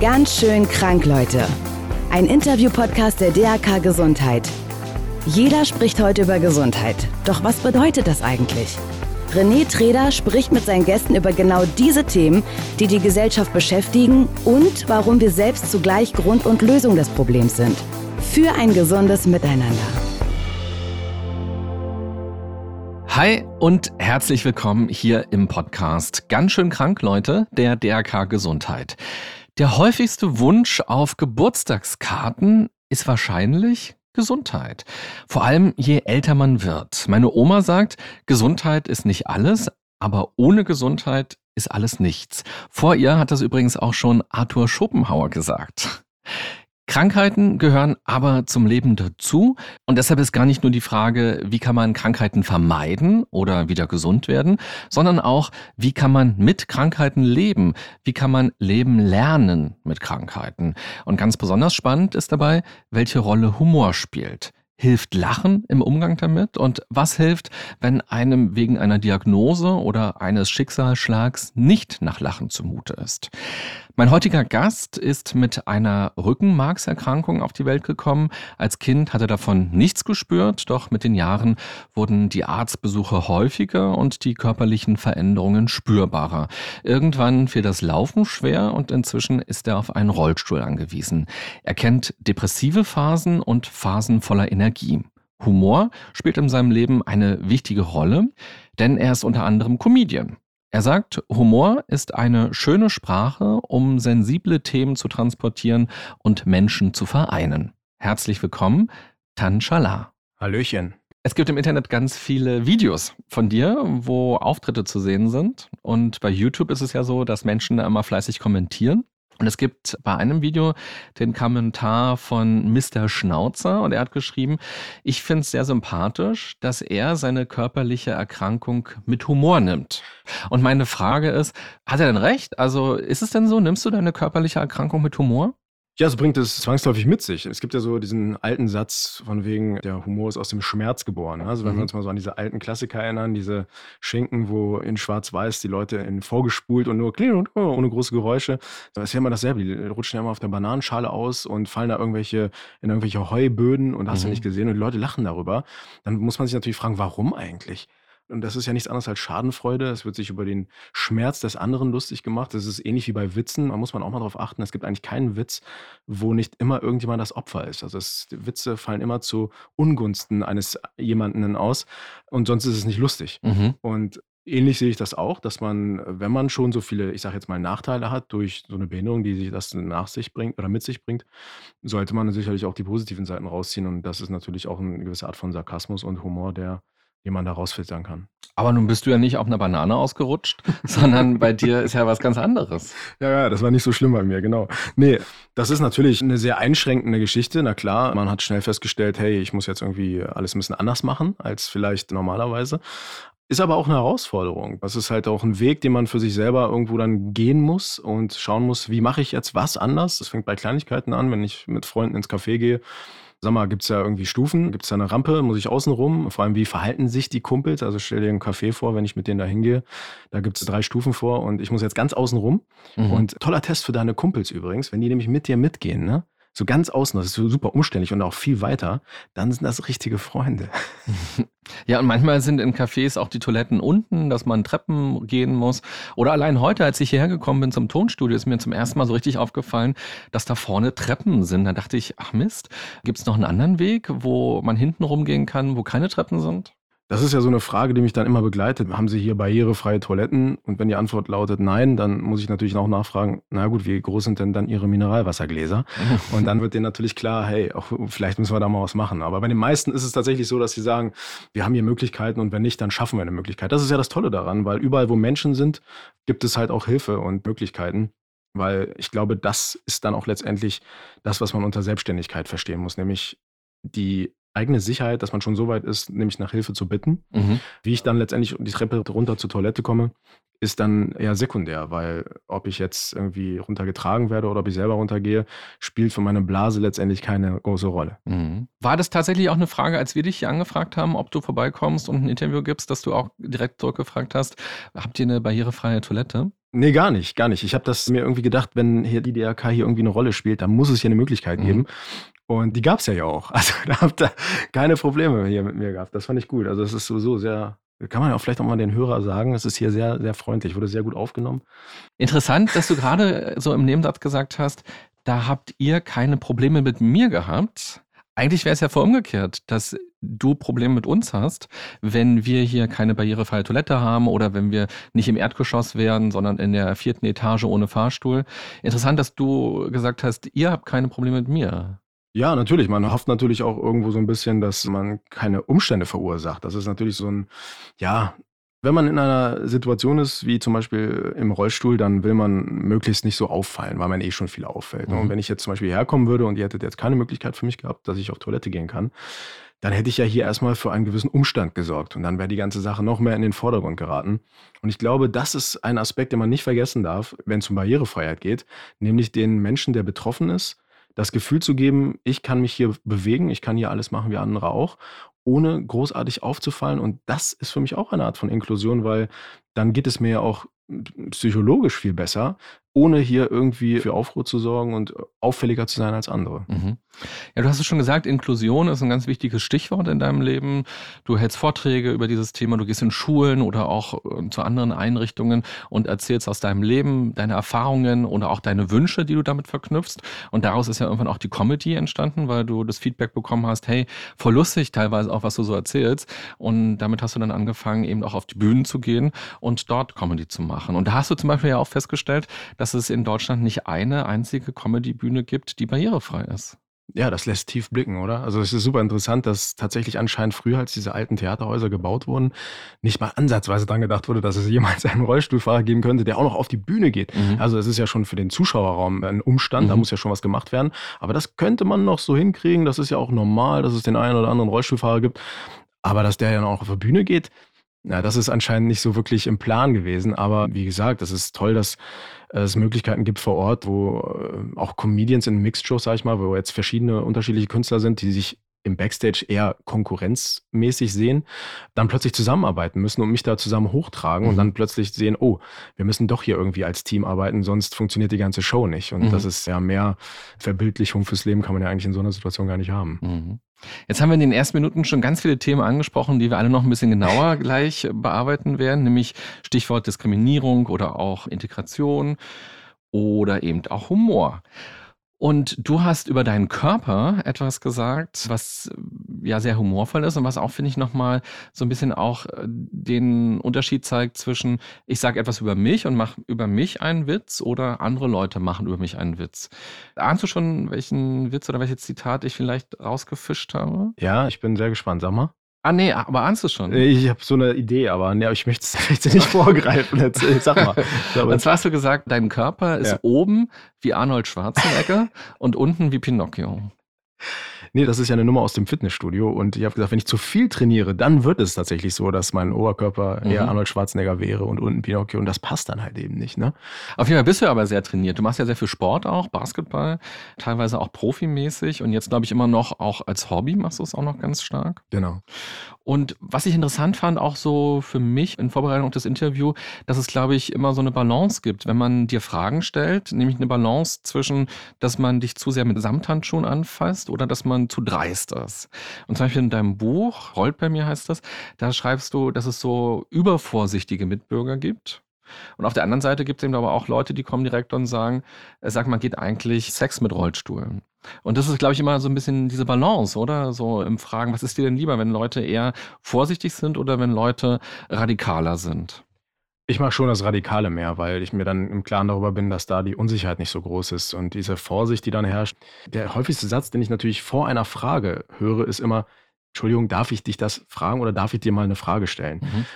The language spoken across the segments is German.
Ganz schön krank, Leute. Ein Interview-Podcast der DAK Gesundheit. Jeder spricht heute über Gesundheit. Doch was bedeutet das eigentlich? René Treder spricht mit seinen Gästen über genau diese Themen, die die Gesellschaft beschäftigen und warum wir selbst zugleich Grund und Lösung des Problems sind. Für ein gesundes Miteinander. Hi und herzlich willkommen hier im Podcast. Ganz schön krank, Leute, der DRK Gesundheit. Der häufigste Wunsch auf Geburtstagskarten ist wahrscheinlich Gesundheit. Vor allem je älter man wird. Meine Oma sagt, Gesundheit ist nicht alles, aber ohne Gesundheit ist alles nichts. Vor ihr hat das übrigens auch schon Arthur Schopenhauer gesagt. Krankheiten gehören aber zum Leben dazu und deshalb ist gar nicht nur die Frage, wie kann man Krankheiten vermeiden oder wieder gesund werden, sondern auch, wie kann man mit Krankheiten leben, wie kann man leben lernen mit Krankheiten. Und ganz besonders spannend ist dabei, welche Rolle Humor spielt. Hilft Lachen im Umgang damit? Und was hilft, wenn einem wegen einer Diagnose oder eines Schicksalsschlags nicht nach Lachen zumute ist? Mein heutiger Gast ist mit einer Rückenmarkserkrankung auf die Welt gekommen. Als Kind hat er davon nichts gespürt, doch mit den Jahren wurden die Arztbesuche häufiger und die körperlichen Veränderungen spürbarer. Irgendwann fiel das Laufen schwer und inzwischen ist er auf einen Rollstuhl angewiesen. Er kennt depressive Phasen und Phasen voller Energie. Humor spielt in seinem Leben eine wichtige Rolle, denn er ist unter anderem Comedian. Er sagt, Humor ist eine schöne Sprache, um sensible Themen zu transportieren und Menschen zu vereinen. Herzlich willkommen, Tan Shala. Hallöchen. Es gibt im Internet ganz viele Videos von dir, wo Auftritte zu sehen sind. Und bei YouTube ist es ja so, dass Menschen da immer fleißig kommentieren. Und es gibt bei einem Video den Kommentar von Mr. Schnauzer und er hat geschrieben, ich finde es sehr sympathisch, dass er seine körperliche Erkrankung mit Humor nimmt. Und meine Frage ist, hat er denn recht? Also ist es denn so, nimmst du deine körperliche Erkrankung mit Humor? Ja, es bringt es zwangsläufig mit sich. Es gibt ja so diesen alten Satz von wegen, der Humor ist aus dem Schmerz geboren. Also wenn mhm. wir uns mal so an diese alten Klassiker erinnern, diese Schinken, wo in Schwarz-Weiß die Leute in vorgespult und nur und oh, ohne große Geräusche. Das ist ja immer dasselbe. Die rutschen ja immer auf der Bananenschale aus und fallen da irgendwelche in irgendwelche Heuböden und hast mhm. du nicht gesehen und die Leute lachen darüber. Dann muss man sich natürlich fragen, warum eigentlich? Und das ist ja nichts anderes als Schadenfreude. Es wird sich über den Schmerz des anderen lustig gemacht. Das ist ähnlich wie bei Witzen. Da muss man auch mal drauf achten. Es gibt eigentlich keinen Witz, wo nicht immer irgendjemand das Opfer ist. Also es, Witze fallen immer zu Ungunsten eines jemanden aus. Und sonst ist es nicht lustig. Mhm. Und ähnlich sehe ich das auch, dass man, wenn man schon so viele, ich sage jetzt mal, Nachteile hat durch so eine Behinderung, die sich das nach sich bringt oder mit sich bringt, sollte man sicherlich auch die positiven Seiten rausziehen. Und das ist natürlich auch eine gewisse Art von Sarkasmus und Humor, der wie man da rausfiltern kann. Aber nun bist du ja nicht auf einer Banane ausgerutscht, sondern bei dir ist ja was ganz anderes. Ja, ja, das war nicht so schlimm bei mir, genau. Nee, das ist natürlich eine sehr einschränkende Geschichte. Na klar, man hat schnell festgestellt, hey, ich muss jetzt irgendwie alles ein bisschen anders machen als vielleicht normalerweise. Ist aber auch eine Herausforderung. Das ist halt auch ein Weg, den man für sich selber irgendwo dann gehen muss und schauen muss, wie mache ich jetzt was anders. Das fängt bei Kleinigkeiten an, wenn ich mit Freunden ins Café gehe Sag mal, gibt es ja irgendwie Stufen? Gibt es da eine Rampe? Muss ich außen rum? Vor allem, wie verhalten sich die Kumpels? Also stell dir einen Café vor, wenn ich mit denen da hingehe. Da gibt es drei Stufen vor und ich muss jetzt ganz außen rum. Mhm. Und toller Test für deine Kumpels übrigens, wenn die nämlich mit dir mitgehen, ne? So ganz außen, das ist super umständlich und auch viel weiter, dann sind das richtige Freunde. Ja, und manchmal sind in Cafés auch die Toiletten unten, dass man Treppen gehen muss. Oder allein heute, als ich hierher gekommen bin zum Tonstudio, ist mir zum ersten Mal so richtig aufgefallen, dass da vorne Treppen sind. Da dachte ich, ach Mist, gibt es noch einen anderen Weg, wo man hinten rumgehen kann, wo keine Treppen sind? Das ist ja so eine Frage, die mich dann immer begleitet. Haben Sie hier barrierefreie Toiletten? Und wenn die Antwort lautet nein, dann muss ich natürlich auch nachfragen, na gut, wie groß sind denn dann Ihre Mineralwassergläser? Und dann wird denen natürlich klar, hey, auch, vielleicht müssen wir da mal was machen. Aber bei den meisten ist es tatsächlich so, dass sie sagen, wir haben hier Möglichkeiten und wenn nicht, dann schaffen wir eine Möglichkeit. Das ist ja das Tolle daran, weil überall, wo Menschen sind, gibt es halt auch Hilfe und Möglichkeiten. Weil ich glaube, das ist dann auch letztendlich das, was man unter Selbstständigkeit verstehen muss, nämlich die eigene Sicherheit, dass man schon so weit ist, nämlich nach Hilfe zu bitten. Mhm. Wie ich dann letztendlich die Treppe runter zur Toilette komme, ist dann eher sekundär, weil ob ich jetzt irgendwie runtergetragen werde oder ob ich selber runtergehe, spielt für meine Blase letztendlich keine große Rolle. Mhm. War das tatsächlich auch eine Frage, als wir dich hier angefragt haben, ob du vorbeikommst und ein Interview gibst, dass du auch direkt zurückgefragt hast, habt ihr eine barrierefreie Toilette? Nee, gar nicht, gar nicht. Ich habe das mir irgendwie gedacht, wenn hier die DRK hier irgendwie eine Rolle spielt, dann muss es hier eine Möglichkeit mhm. Und die gab es ja, ja auch. Also da habt ihr keine Probleme hier mit mir gehabt. Das fand ich gut. Also es ist sowieso sehr, kann man ja auch vielleicht auch mal den Hörer sagen, es ist hier sehr, sehr freundlich, wurde sehr gut aufgenommen. Interessant, dass du gerade so im Nebensatz gesagt hast, da habt ihr keine Probleme mit mir gehabt. Eigentlich wäre es ja vor umgekehrt, dass du Probleme mit uns hast, wenn wir hier keine barrierefreie Toilette haben oder wenn wir nicht im Erdgeschoss wären, sondern in der vierten Etage ohne Fahrstuhl. Interessant, dass du gesagt hast, ihr habt keine Probleme mit mir. Ja, natürlich. Man hofft natürlich auch irgendwo so ein bisschen, dass man keine Umstände verursacht. Das ist natürlich so ein, ja, wenn man in einer Situation ist, wie zum Beispiel im Rollstuhl, dann will man möglichst nicht so auffallen, weil man eh schon viel auffällt. Mhm. Und wenn ich jetzt zum Beispiel herkommen würde und ihr hättet jetzt keine Möglichkeit für mich gehabt, dass ich auf Toilette gehen kann, dann hätte ich ja hier erstmal für einen gewissen Umstand gesorgt und dann wäre die ganze Sache noch mehr in den Vordergrund geraten. Und ich glaube, das ist ein Aspekt, den man nicht vergessen darf, wenn es um Barrierefreiheit geht, nämlich den Menschen, der betroffen ist, das Gefühl zu geben, ich kann mich hier bewegen, ich kann hier alles machen wie andere auch, ohne großartig aufzufallen. Und das ist für mich auch eine Art von Inklusion, weil dann geht es mir ja auch psychologisch viel besser, ohne hier irgendwie für Aufruhr zu sorgen und auffälliger zu sein als andere. Mhm. Ja, du hast es schon gesagt, Inklusion ist ein ganz wichtiges Stichwort in deinem Leben. Du hältst Vorträge über dieses Thema, du gehst in Schulen oder auch äh, zu anderen Einrichtungen und erzählst aus deinem Leben deine Erfahrungen oder auch deine Wünsche, die du damit verknüpfst. Und daraus ist ja irgendwann auch die Comedy entstanden, weil du das Feedback bekommen hast, hey, voll lustig teilweise auch, was du so erzählst. Und damit hast du dann angefangen, eben auch auf die Bühnen zu gehen und dort Comedy zu machen. Und da hast du zum Beispiel ja auch festgestellt, dass dass es in Deutschland nicht eine einzige Comedy-Bühne gibt, die barrierefrei ist. Ja, das lässt tief blicken, oder? Also es ist super interessant, dass tatsächlich anscheinend früher, als diese alten Theaterhäuser gebaut wurden, nicht mal ansatzweise dran gedacht wurde, dass es jemals einen Rollstuhlfahrer geben könnte, der auch noch auf die Bühne geht. Mhm. Also es ist ja schon für den Zuschauerraum ein Umstand, mhm. da muss ja schon was gemacht werden. Aber das könnte man noch so hinkriegen. Das ist ja auch normal, dass es den einen oder anderen Rollstuhlfahrer gibt. Aber dass der ja noch auf die Bühne geht, na, das ist anscheinend nicht so wirklich im Plan gewesen. Aber wie gesagt, das ist toll, dass es Möglichkeiten gibt vor Ort, wo äh, auch Comedians in Mixed-Shows, sag ich mal, wo jetzt verschiedene unterschiedliche Künstler sind, die sich im Backstage eher konkurrenzmäßig sehen, dann plötzlich zusammenarbeiten müssen und mich da zusammen hochtragen mhm. und dann plötzlich sehen, oh, wir müssen doch hier irgendwie als Team arbeiten, sonst funktioniert die ganze Show nicht. Und mhm. das ist ja mehr Verbildlichung fürs Leben kann man ja eigentlich in so einer Situation gar nicht haben. Mhm. Jetzt haben wir in den ersten Minuten schon ganz viele Themen angesprochen, die wir alle noch ein bisschen genauer gleich bearbeiten werden, nämlich Stichwort Diskriminierung oder auch Integration oder eben auch Humor. Und du hast über deinen Körper etwas gesagt, was ja sehr humorvoll ist und was auch, finde ich, nochmal so ein bisschen auch äh, den Unterschied zeigt zwischen, ich sage etwas über mich und mache über mich einen Witz oder andere Leute machen über mich einen Witz. Ahnst du schon, welchen Witz oder welches Zitat ich vielleicht rausgefischt habe? Ja, ich bin sehr gespannt. Sag mal. Ah, nee, aber ahnst du schon? Ich habe so eine Idee, aber nee, ich möchte es nicht vorgreifen. Jetzt, sag mal. Und zwar hast du gesagt, dein Körper ist ja. oben wie Arnold Schwarzenegger und unten wie Pinocchio. Nee, das ist ja eine Nummer aus dem Fitnessstudio. Und ich habe gesagt, wenn ich zu viel trainiere, dann wird es tatsächlich so, dass mein Oberkörper mhm. eher Arnold Schwarzenegger wäre und unten Pinocchio. Und das passt dann halt eben nicht. Ne? Auf jeden Fall bist du aber sehr trainiert. Du machst ja sehr viel Sport auch, Basketball, teilweise auch profimäßig. Und jetzt glaube ich immer noch auch als Hobby machst du es auch noch ganz stark. Genau. Und was ich interessant fand, auch so für mich in Vorbereitung auf das Interview, dass es, glaube ich, immer so eine Balance gibt, wenn man dir Fragen stellt, nämlich eine Balance zwischen, dass man dich zu sehr mit Samthandschuhen anfasst oder dass man zu dreist ist. Und zum Beispiel in deinem Buch, Rollt bei mir heißt das, da schreibst du, dass es so übervorsichtige Mitbürger gibt. Und auf der anderen Seite gibt es eben aber auch Leute, die kommen direkt und sagen, äh, sag mal, geht eigentlich Sex mit Rollstuhlen? Und das ist, glaube ich, immer so ein bisschen diese Balance, oder? So im Fragen, was ist dir denn lieber, wenn Leute eher vorsichtig sind oder wenn Leute radikaler sind? Ich mache schon das Radikale mehr, weil ich mir dann im Klaren darüber bin, dass da die Unsicherheit nicht so groß ist und diese Vorsicht, die dann herrscht. Der häufigste Satz, den ich natürlich vor einer Frage höre, ist immer, Entschuldigung, darf ich dich das fragen oder darf ich dir mal eine Frage stellen? Mhm.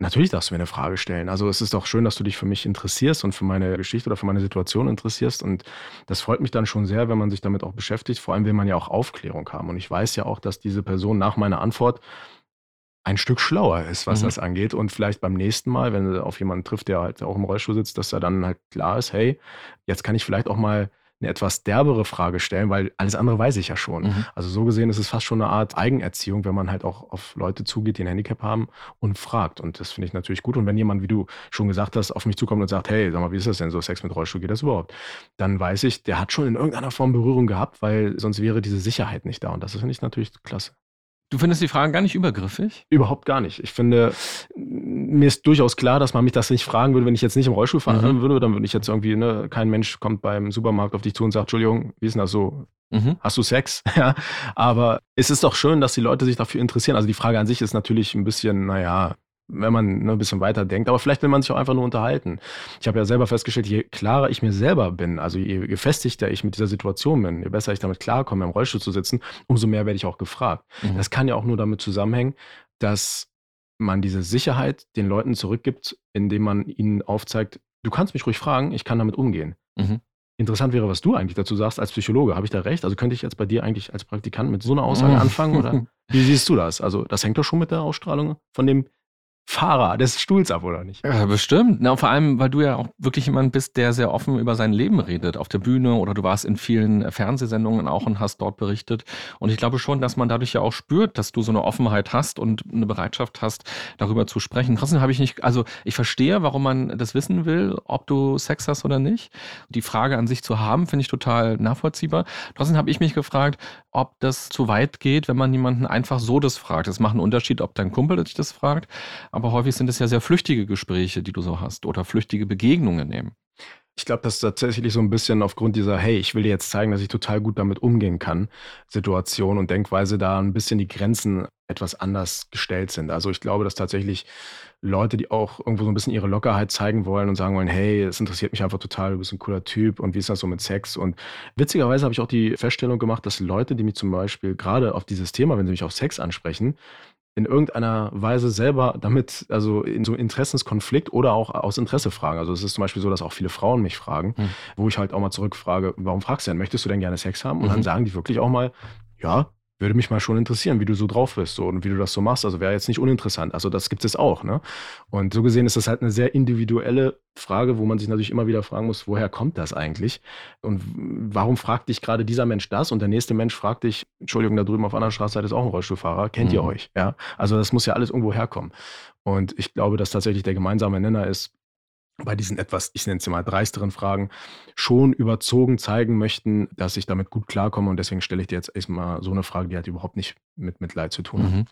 Natürlich darfst du mir eine Frage stellen. Also es ist doch schön, dass du dich für mich interessierst und für meine Geschichte oder für meine Situation interessierst. Und das freut mich dann schon sehr, wenn man sich damit auch beschäftigt. Vor allem will man ja auch Aufklärung haben. Und ich weiß ja auch, dass diese Person nach meiner Antwort ein Stück schlauer ist, was mhm. das angeht. Und vielleicht beim nächsten Mal, wenn er auf jemanden trifft, der halt auch im Rollstuhl sitzt, dass er dann halt klar ist, hey, jetzt kann ich vielleicht auch mal eine etwas derbere Frage stellen, weil alles andere weiß ich ja schon. Mhm. Also so gesehen ist es fast schon eine Art Eigenerziehung, wenn man halt auch auf Leute zugeht, die ein Handicap haben und fragt. Und das finde ich natürlich gut. Und wenn jemand, wie du schon gesagt hast, auf mich zukommt und sagt, hey, sag mal, wie ist das denn so, Sex mit Rollstuhl, geht das überhaupt? Dann weiß ich, der hat schon in irgendeiner Form Berührung gehabt, weil sonst wäre diese Sicherheit nicht da. Und das finde ich natürlich klasse. Du findest die Fragen gar nicht übergriffig? Überhaupt gar nicht. Ich finde, mir ist durchaus klar, dass man mich das nicht fragen würde, wenn ich jetzt nicht im Rollstuhl fahren mhm. würde. Dann würde ich jetzt irgendwie, ne, kein Mensch kommt beim Supermarkt auf dich zu und sagt, Entschuldigung, wie ist denn das so? Mhm. Hast du Sex? ja. Aber es ist doch schön, dass die Leute sich dafür interessieren. Also die Frage an sich ist natürlich ein bisschen, naja, wenn man ne, ein bisschen weiter denkt. Aber vielleicht will man sich auch einfach nur unterhalten. Ich habe ja selber festgestellt, je klarer ich mir selber bin, also je gefestigter ich mit dieser Situation bin, je besser ich damit klarkomme, im Rollstuhl zu sitzen, umso mehr werde ich auch gefragt. Mhm. Das kann ja auch nur damit zusammenhängen, dass man diese Sicherheit den Leuten zurückgibt, indem man ihnen aufzeigt, du kannst mich ruhig fragen, ich kann damit umgehen. Mhm. Interessant wäre, was du eigentlich dazu sagst als Psychologe. Habe ich da recht? Also könnte ich jetzt bei dir eigentlich als Praktikant mit so einer Aussage anfangen? Oder wie siehst du das? Also das hängt doch schon mit der Ausstrahlung von dem Fahrer des Stuhls ab, oder nicht? Ja, bestimmt. Na, vor allem, weil du ja auch wirklich jemand bist, der sehr offen über sein Leben redet auf der Bühne oder du warst in vielen Fernsehsendungen auch und hast dort berichtet. Und ich glaube schon, dass man dadurch ja auch spürt, dass du so eine Offenheit hast und eine Bereitschaft hast, darüber zu sprechen. Trotzdem habe ich nicht, also ich verstehe, warum man das wissen will, ob du Sex hast oder nicht. Die Frage an sich zu haben, finde ich total nachvollziehbar. Trotzdem habe ich mich gefragt, ob das zu weit geht, wenn man jemanden einfach so das fragt. Es macht einen Unterschied, ob dein Kumpel dich das fragt aber häufig sind es ja sehr flüchtige Gespräche, die du so hast oder flüchtige Begegnungen eben. Ich glaube, das ist tatsächlich so ein bisschen aufgrund dieser, hey, ich will dir jetzt zeigen, dass ich total gut damit umgehen kann, Situation und Denkweise da ein bisschen die Grenzen etwas anders gestellt sind. Also ich glaube, dass tatsächlich Leute, die auch irgendwo so ein bisschen ihre Lockerheit zeigen wollen und sagen wollen, hey, es interessiert mich einfach total, du bist ein cooler Typ und wie ist das so mit Sex? Und witzigerweise habe ich auch die Feststellung gemacht, dass Leute, die mich zum Beispiel gerade auf dieses Thema, wenn sie mich auf Sex ansprechen, in irgendeiner Weise selber damit, also in so Interessenskonflikt oder auch aus Interesse fragen. Also es ist zum Beispiel so, dass auch viele Frauen mich fragen, mhm. wo ich halt auch mal zurückfrage, warum fragst du denn, möchtest du denn gerne Sex haben? Und mhm. dann sagen die wirklich auch mal, ja, würde mich mal schon interessieren, wie du so drauf bist so, und wie du das so machst. Also wäre jetzt nicht uninteressant. Also das gibt es auch. Ne? Und so gesehen ist das halt eine sehr individuelle Frage, wo man sich natürlich immer wieder fragen muss, woher kommt das eigentlich? Und warum fragt dich gerade dieser Mensch das? Und der nächste Mensch fragt dich, Entschuldigung, da drüben auf einer Straßenseite ist auch ein Rollstuhlfahrer, kennt mhm. ihr euch? Ja, also das muss ja alles irgendwo herkommen. Und ich glaube, dass tatsächlich der gemeinsame Nenner ist, bei diesen etwas, ich nenne es mal dreisteren Fragen, schon überzogen zeigen möchten, dass ich damit gut klarkomme. Und deswegen stelle ich dir jetzt erstmal so eine Frage, die hat überhaupt nicht mit Mitleid zu tun. Mhm.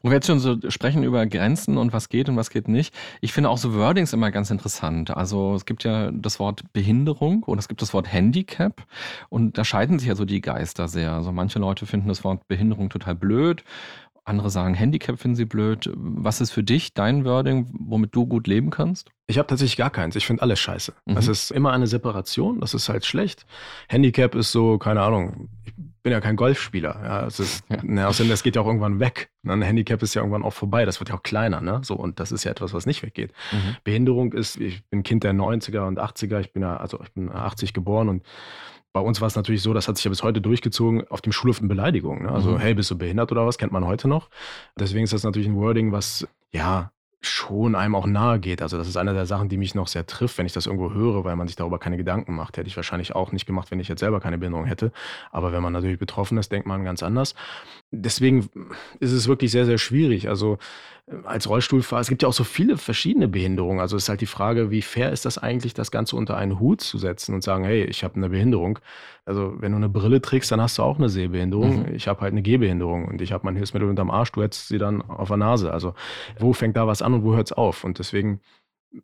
Wo wir jetzt schon so sprechen über Grenzen und was geht und was geht nicht. Ich finde auch so Wordings immer ganz interessant. Also es gibt ja das Wort Behinderung und es gibt das Wort Handicap. Und da scheiden sich ja so die Geister sehr. Also manche Leute finden das Wort Behinderung total blöd. Andere sagen, Handicap finden sie blöd. Was ist für dich dein Wording, womit du gut leben kannst? Ich habe tatsächlich gar keins. Ich finde alles scheiße. Mhm. Das ist immer eine Separation. Das ist halt schlecht. Handicap ist so, keine Ahnung, ich bin ja kein Golfspieler. Ja, es ist, ja. Ne, außerdem, das geht ja auch irgendwann weg. Ne, ein Handicap ist ja irgendwann auch vorbei. Das wird ja auch kleiner. Ne? So, und das ist ja etwas, was nicht weggeht. Mhm. Behinderung ist, ich bin Kind der 90er und 80er. Ich bin ja, also ich bin 80 geboren und bei uns war es natürlich so, das hat sich ja bis heute durchgezogen, auf dem Schulhof eine Beleidigung. Ne? Also, mhm. hey, bist du behindert oder was? Kennt man heute noch. Deswegen ist das natürlich ein Wording, was, ja, schon einem auch nahe geht. Also das ist eine der Sachen, die mich noch sehr trifft, wenn ich das irgendwo höre, weil man sich darüber keine Gedanken macht. Hätte ich wahrscheinlich auch nicht gemacht, wenn ich jetzt selber keine Behinderung hätte. Aber wenn man natürlich betroffen ist, denkt man ganz anders. Deswegen ist es wirklich sehr, sehr schwierig. Also als Rollstuhlfahrer, es gibt ja auch so viele verschiedene Behinderungen. Also es ist halt die Frage, wie fair ist das eigentlich, das Ganze unter einen Hut zu setzen und sagen, hey, ich habe eine Behinderung. Also wenn du eine Brille trägst, dann hast du auch eine Sehbehinderung. Mhm. Ich habe halt eine Gehbehinderung und ich habe mein Hilfsmittel unterm Arsch, du hättest sie dann auf der Nase. Also wo fängt da was an und wo hört es auf? Und deswegen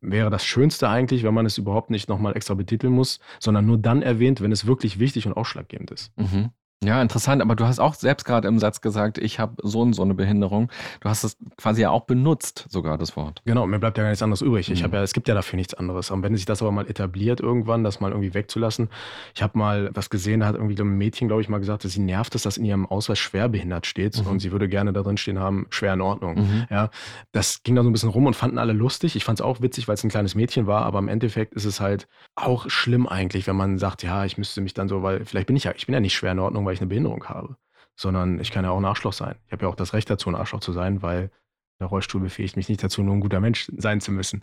wäre das Schönste eigentlich, wenn man es überhaupt nicht nochmal extra betiteln muss, sondern nur dann erwähnt, wenn es wirklich wichtig und ausschlaggebend ist. Mhm. Ja, interessant, aber du hast auch selbst gerade im Satz gesagt, ich habe so und so eine Behinderung. Du hast es quasi ja auch benutzt, sogar das Wort. Genau, mir bleibt ja gar nichts anderes übrig. Ich mhm. habe ja, es gibt ja dafür nichts anderes. Und wenn sich das aber mal etabliert irgendwann, das mal irgendwie wegzulassen. Ich habe mal was gesehen, da hat irgendwie ein Mädchen, glaube ich, mal gesagt, dass sie nervt ist, dass in ihrem Ausweis schwerbehindert steht mhm. und sie würde gerne da drin stehen haben, schwer in Ordnung. Mhm. Ja, das ging da so ein bisschen rum und fanden alle lustig. Ich fand es auch witzig, weil es ein kleines Mädchen war, aber im Endeffekt ist es halt auch schlimm eigentlich, wenn man sagt, ja, ich müsste mich dann so, weil vielleicht bin ich ja, ich bin ja nicht schwer in Ordnung, weil ich eine Behinderung habe, sondern ich kann ja auch ein Arschloch sein. Ich habe ja auch das Recht dazu, ein Arschloch zu sein, weil Der Rollstuhl befähigt mich nicht dazu, nur ein guter Mensch sein zu müssen.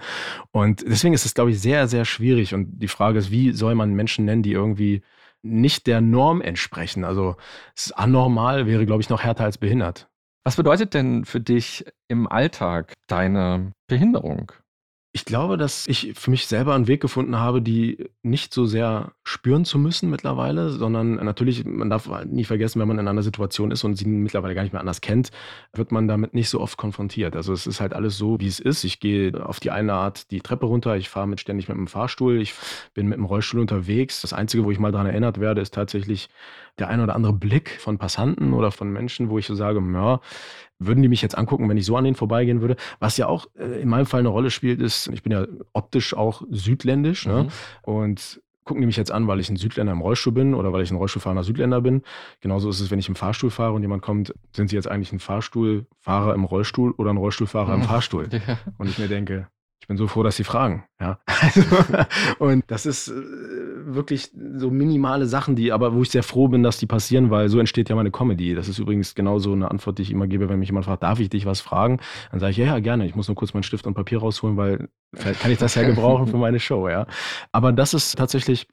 Und deswegen ist es, glaube ich, sehr, sehr schwierig. Und die Frage ist, wie soll man Menschen nennen, die irgendwie nicht der Norm entsprechen? Also es ist anormal, wäre, glaube ich, noch härter als behindert. Was bedeutet denn für dich im Alltag deine Behinderung? Ich glaube, dass ich für mich selber einen Weg gefunden habe, die nicht so sehr spüren zu müssen mittlerweile, sondern natürlich, man darf halt nie vergessen, wenn man in einer Situation ist und sie mittlerweile gar nicht mehr anders kennt, wird man damit nicht so oft konfrontiert. Also es ist halt alles so, wie es ist. Ich gehe auf die eine Art die Treppe runter, ich fahre mit ständig mit dem Fahrstuhl, ich bin mit dem Rollstuhl unterwegs. Das Einzige, wo ich mal daran erinnert werde, ist tatsächlich der ein oder andere Blick von Passanten oder von Menschen, wo ich so sage, ja, würden die mich jetzt angucken, wenn ich so an denen vorbeigehen würde? Was ja auch äh, in meinem Fall eine Rolle spielt, ist, ich bin ja optisch auch südländisch ne? mhm. ne? und gucken die mich jetzt an, weil ich ein Südländer im Rollstuhl bin oder weil ich ein Rollstuhlfahrender Südländer bin. Genauso ist es, wenn ich im Fahrstuhl fahre und jemand kommt, sind sie jetzt eigentlich ein Fahrstuhlfahrer im Rollstuhl oder ein Rollstuhlfahrer im Fahrstuhl? Ja. Und ich mir denke, ich bin so froh, dass Sie fragen. Ja. Also, und das ist äh, wirklich so minimale Sachen, die aber, wo ich sehr froh bin, dass die passieren, weil so entsteht ja meine Comedy. Das ist übrigens genauso eine Antwort, die ich immer gebe, wenn mich jemand fragt, darf ich dich was fragen? Dann sage ich, ja, ja, gerne. Ich muss nur kurz meinen Stift und Papier rausholen, weil vielleicht kann ich das ja gebrauchen für meine Show, ja. Aber das ist tatsächlich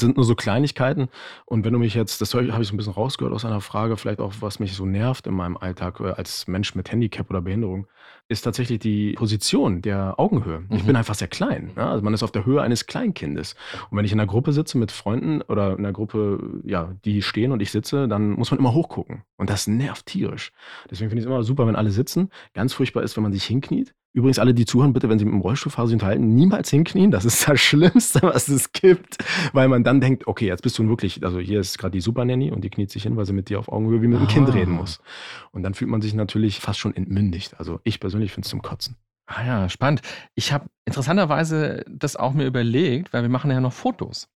sind nur so Kleinigkeiten. Und wenn du mich jetzt, das habe ich so ein bisschen rausgehört aus einer Frage, vielleicht auch, was mich so nervt in meinem Alltag äh, als Mensch mit Handicap oder Behinderung, ist tatsächlich die Position der Augenhöhe. Ich bin mhm. einfach sehr klein. Ja? Also man ist auf der Höhe eines Kleinkindes. Und wenn ich in einer Gruppe sitze mit Freunden oder in einer Gruppe, ja, die stehen und ich sitze, dann muss man immer hochgucken. Und das nervt tierisch. Deswegen finde ich es immer super, wenn alle sitzen. Ganz furchtbar ist, wenn man sich hinkniet. Übrigens, alle, die zuhören, bitte, wenn Sie mit dem Rollstuhlfahrer sich unterhalten, niemals hinknien. Das ist das Schlimmste, was es gibt. Weil man dann denkt, okay, jetzt bist du wirklich, also hier ist gerade die Super Nanny und die kniet sich hin, weil sie mit dir auf Augenhöhe wie mit einem ah. Kind reden muss. Und dann fühlt man sich natürlich fast schon entmündigt. Also ich persönlich finde es zum Kotzen. Ah ja, spannend. Ich habe interessanterweise das auch mir überlegt, weil wir machen ja noch Fotos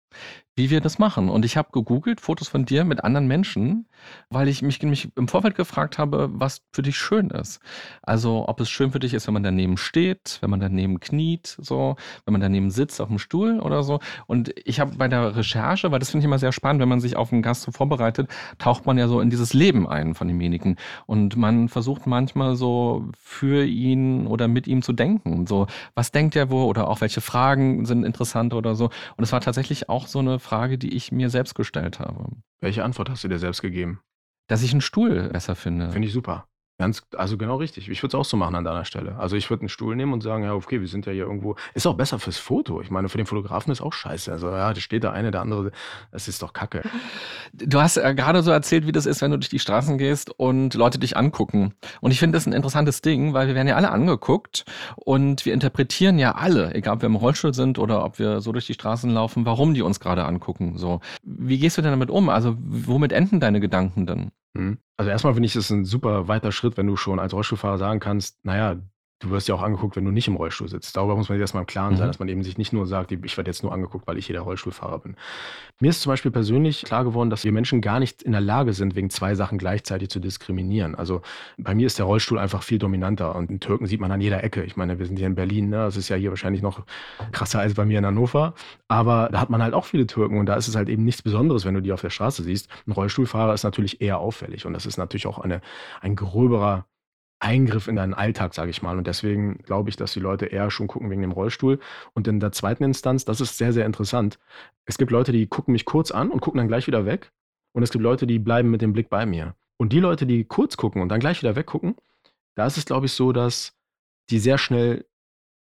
wie wir das machen. Und ich habe gegoogelt, Fotos von dir mit anderen Menschen, weil ich mich, mich im Vorfeld gefragt habe, was für dich schön ist. Also ob es schön für dich ist, wenn man daneben steht, wenn man daneben kniet, so, wenn man daneben sitzt auf dem Stuhl oder so. Und ich habe bei der Recherche, weil das finde ich immer sehr spannend, wenn man sich auf einen Gast so vorbereitet, taucht man ja so in dieses Leben ein von demjenigen. Und man versucht manchmal so für ihn oder mit ihm zu denken. So, was denkt er wo oder auch welche Fragen sind interessant oder so. Und es war tatsächlich auch so eine Frage, die ich mir selbst gestellt habe. Welche Antwort hast du dir selbst gegeben? Dass ich einen Stuhl besser finde. Finde ich super. Ganz, also genau richtig. Ich würde es auch so machen an deiner Stelle. Also ich würde einen Stuhl nehmen und sagen, ja, okay, wir sind ja hier irgendwo. Ist auch besser fürs Foto. Ich meine, für den Fotografen ist auch scheiße. Also ja, da steht der eine, der andere. Das ist doch Kacke. Du hast äh, gerade so erzählt, wie das ist, wenn du durch die Straßen gehst und Leute dich angucken. Und ich finde das ein interessantes Ding, weil wir werden ja alle angeguckt und wir interpretieren ja alle, egal ob wir im Rollstuhl sind oder ob wir so durch die Straßen laufen, warum die uns gerade angucken. So, wie gehst du denn damit um? Also womit enden deine Gedanken denn? Mhm. Also erstmal finde ich es ein super weiter Schritt, wenn du schon als Rollstuhlfahrer sagen kannst, naja, Du wirst ja auch angeguckt, wenn du nicht im Rollstuhl sitzt. Darüber muss man sich erstmal im Klaren sein, mhm. dass man eben sich nicht nur sagt, ich werde jetzt nur angeguckt, weil ich hier der Rollstuhlfahrer bin. Mir ist zum Beispiel persönlich klar geworden, dass wir Menschen gar nicht in der Lage sind, wegen zwei Sachen gleichzeitig zu diskriminieren. Also bei mir ist der Rollstuhl einfach viel dominanter und in Türken sieht man an jeder Ecke. Ich meine, wir sind hier in Berlin, ne? das ist ja hier wahrscheinlich noch krasser als bei mir in Hannover. Aber da hat man halt auch viele Türken und da ist es halt eben nichts Besonderes, wenn du die auf der Straße siehst. Ein Rollstuhlfahrer ist natürlich eher auffällig und das ist natürlich auch eine, ein gröberer Eingriff in deinen Alltag, sage ich mal. Und deswegen glaube ich, dass die Leute eher schon gucken wegen dem Rollstuhl. Und in der zweiten Instanz, das ist sehr, sehr interessant. Es gibt Leute, die gucken mich kurz an und gucken dann gleich wieder weg. Und es gibt Leute, die bleiben mit dem Blick bei mir. Und die Leute, die kurz gucken und dann gleich wieder weggucken, da ist es, glaube ich, so, dass die sehr schnell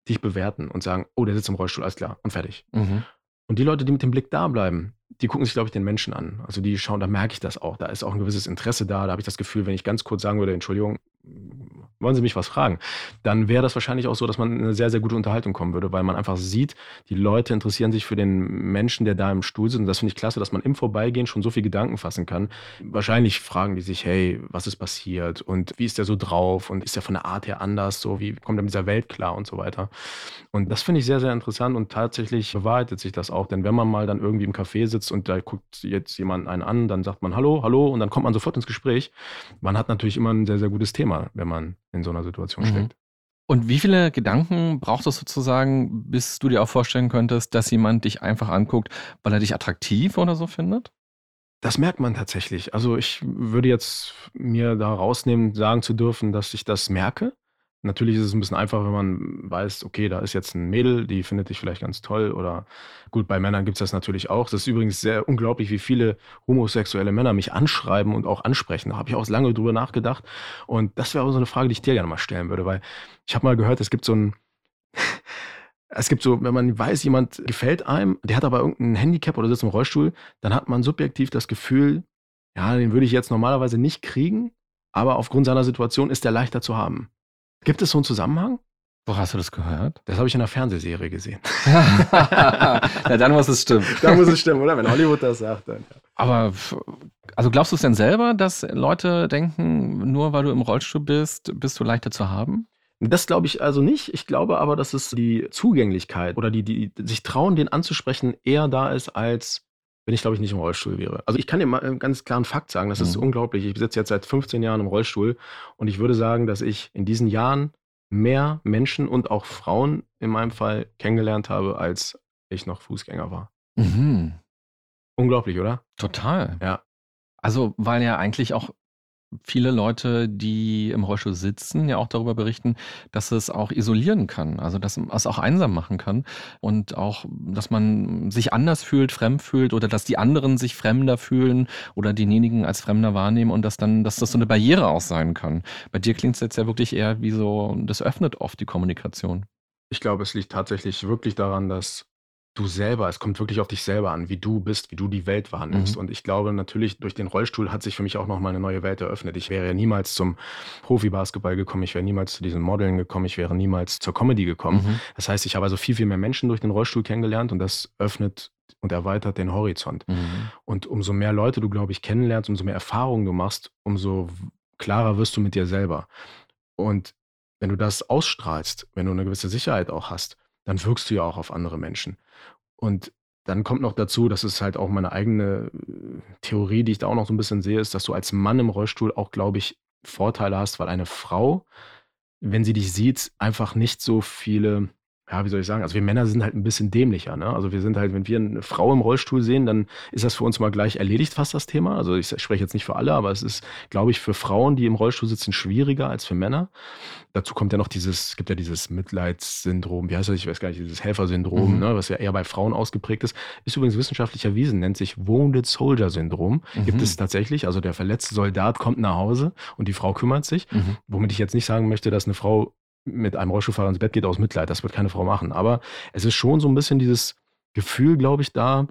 dich bewerten und sagen, oh, der sitzt im Rollstuhl, alles klar, und fertig. Mhm. Und die Leute, die mit dem Blick da bleiben, die gucken sich, glaube ich, den Menschen an. Also die schauen, da merke ich das auch. Da ist auch ein gewisses Interesse da. Da habe ich das Gefühl, wenn ich ganz kurz sagen würde, Entschuldigung, wollen Sie mich was fragen? Dann wäre das wahrscheinlich auch so, dass man in eine sehr, sehr gute Unterhaltung kommen würde, weil man einfach sieht, die Leute interessieren sich für den Menschen, der da im Stuhl sitzt. Und das finde ich klasse, dass man im Vorbeigehen schon so viel Gedanken fassen kann. Wahrscheinlich fragen die sich, hey, was ist passiert? Und wie ist der so drauf? Und ist er von der Art her anders? So, wie kommt er mit dieser Welt klar und so weiter? Und das finde ich sehr, sehr interessant und tatsächlich bewahrheitet sich das auch. Denn wenn man mal dann irgendwie im Café sitzt und da guckt jetzt jemand einen an, dann sagt man Hallo, Hallo und dann kommt man sofort ins Gespräch. Man hat natürlich immer ein sehr, sehr gutes Thema, wenn man in so einer Situation mhm. steckt. Und wie viele Gedanken braucht es sozusagen, bis du dir auch vorstellen könntest, dass jemand dich einfach anguckt, weil er dich attraktiv oder so findet? Das merkt man tatsächlich. Also ich würde jetzt mir da rausnehmen, sagen zu dürfen, dass ich das merke. Natürlich ist es ein bisschen einfacher, wenn man weiß, okay, da ist jetzt ein Mädel, die findet dich vielleicht ganz toll oder gut, bei Männern gibt es das natürlich auch. Das ist übrigens sehr unglaublich, wie viele homosexuelle Männer mich anschreiben und auch ansprechen. Da habe ich auch lange drüber nachgedacht. Und das wäre auch so eine Frage, die ich dir gerne mal stellen würde, weil ich habe mal gehört, es gibt so ein es gibt so, wenn man weiß, jemand gefällt einem, der hat aber irgendein Handicap oder sitzt im Rollstuhl, dann hat man subjektiv das Gefühl, ja, den würde ich jetzt normalerweise nicht kriegen, aber aufgrund seiner Situation ist der leichter zu haben. Gibt es so einen Zusammenhang? Wo hast du das gehört? Das habe ich in einer Fernsehserie gesehen. ja, dann muss es stimmen. Dann muss es stimmen, oder? Wenn Hollywood das sagt, dann. Aber also glaubst du es denn selber, dass Leute denken, nur weil du im Rollstuhl bist, bist du leichter zu haben? Das glaube ich also nicht. Ich glaube aber, dass es die Zugänglichkeit oder die, die sich trauen, den anzusprechen, eher da ist, als wenn ich, glaube ich, nicht im Rollstuhl wäre. Also ich kann dir mal einen ganz klaren Fakt sagen, das ist mhm. unglaublich. Ich sitze jetzt seit 15 Jahren im Rollstuhl und ich würde sagen, dass ich in diesen Jahren mehr Menschen und auch Frauen in meinem Fall kennengelernt habe, als ich noch Fußgänger war. Mhm. Unglaublich, oder? Total. Ja. Also, weil ja eigentlich auch viele Leute, die im Rollstuhl sitzen, ja auch darüber berichten, dass es auch isolieren kann, also dass es auch einsam machen kann und auch, dass man sich anders fühlt, fremd fühlt oder dass die anderen sich fremder fühlen oder denjenigen als fremder wahrnehmen und dass dann, dass das so eine Barriere auch sein kann. Bei dir klingt es jetzt ja wirklich eher wie so, das öffnet oft die Kommunikation. Ich glaube, es liegt tatsächlich wirklich daran, dass du selber, es kommt wirklich auf dich selber an, wie du bist, wie du die Welt wahrnimmst. Mhm. Und ich glaube natürlich, durch den Rollstuhl hat sich für mich auch nochmal eine neue Welt eröffnet. Ich wäre ja niemals zum Profibasketball gekommen, ich wäre niemals zu diesen Modeln gekommen, ich wäre niemals zur Comedy gekommen. Mhm. Das heißt, ich habe also viel, viel mehr Menschen durch den Rollstuhl kennengelernt und das öffnet und erweitert den Horizont. Mhm. Und umso mehr Leute du, glaube ich, kennenlernst, umso mehr Erfahrungen du machst, umso klarer wirst du mit dir selber. Und wenn du das ausstrahlst, wenn du eine gewisse Sicherheit auch hast, dann wirkst du ja auch auf andere Menschen. Und dann kommt noch dazu, das ist halt auch meine eigene äh, Theorie, die ich da auch noch so ein bisschen sehe, ist, dass du als Mann im Rollstuhl auch, glaube ich, Vorteile hast, weil eine Frau, wenn sie dich sieht, einfach nicht so viele ja, wie soll ich sagen, also wir Männer sind halt ein bisschen dämlicher. Ne? Also wir sind halt, wenn wir eine Frau im Rollstuhl sehen, dann ist das für uns mal gleich erledigt fast das Thema. Also ich spreche jetzt nicht für alle, aber es ist, glaube ich, für Frauen, die im Rollstuhl sitzen, schwieriger als für Männer. Dazu kommt ja noch dieses, es gibt ja dieses Mitleidssyndrom, wie heißt das, ich weiß gar nicht, dieses Helfersyndrom, mhm. ne, was ja eher bei Frauen ausgeprägt ist. Ist übrigens wissenschaftlich erwiesen, nennt sich Wounded Soldier Syndrom. Mhm. Gibt es tatsächlich, also der verletzte Soldat kommt nach Hause und die Frau kümmert sich. Mhm. Womit ich jetzt nicht sagen möchte, dass eine Frau mit einem Rollstuhlfahrer ins Bett geht aus Mitleid. Das wird keine Frau machen. Aber es ist schon so ein bisschen dieses Gefühl, glaube ich, da,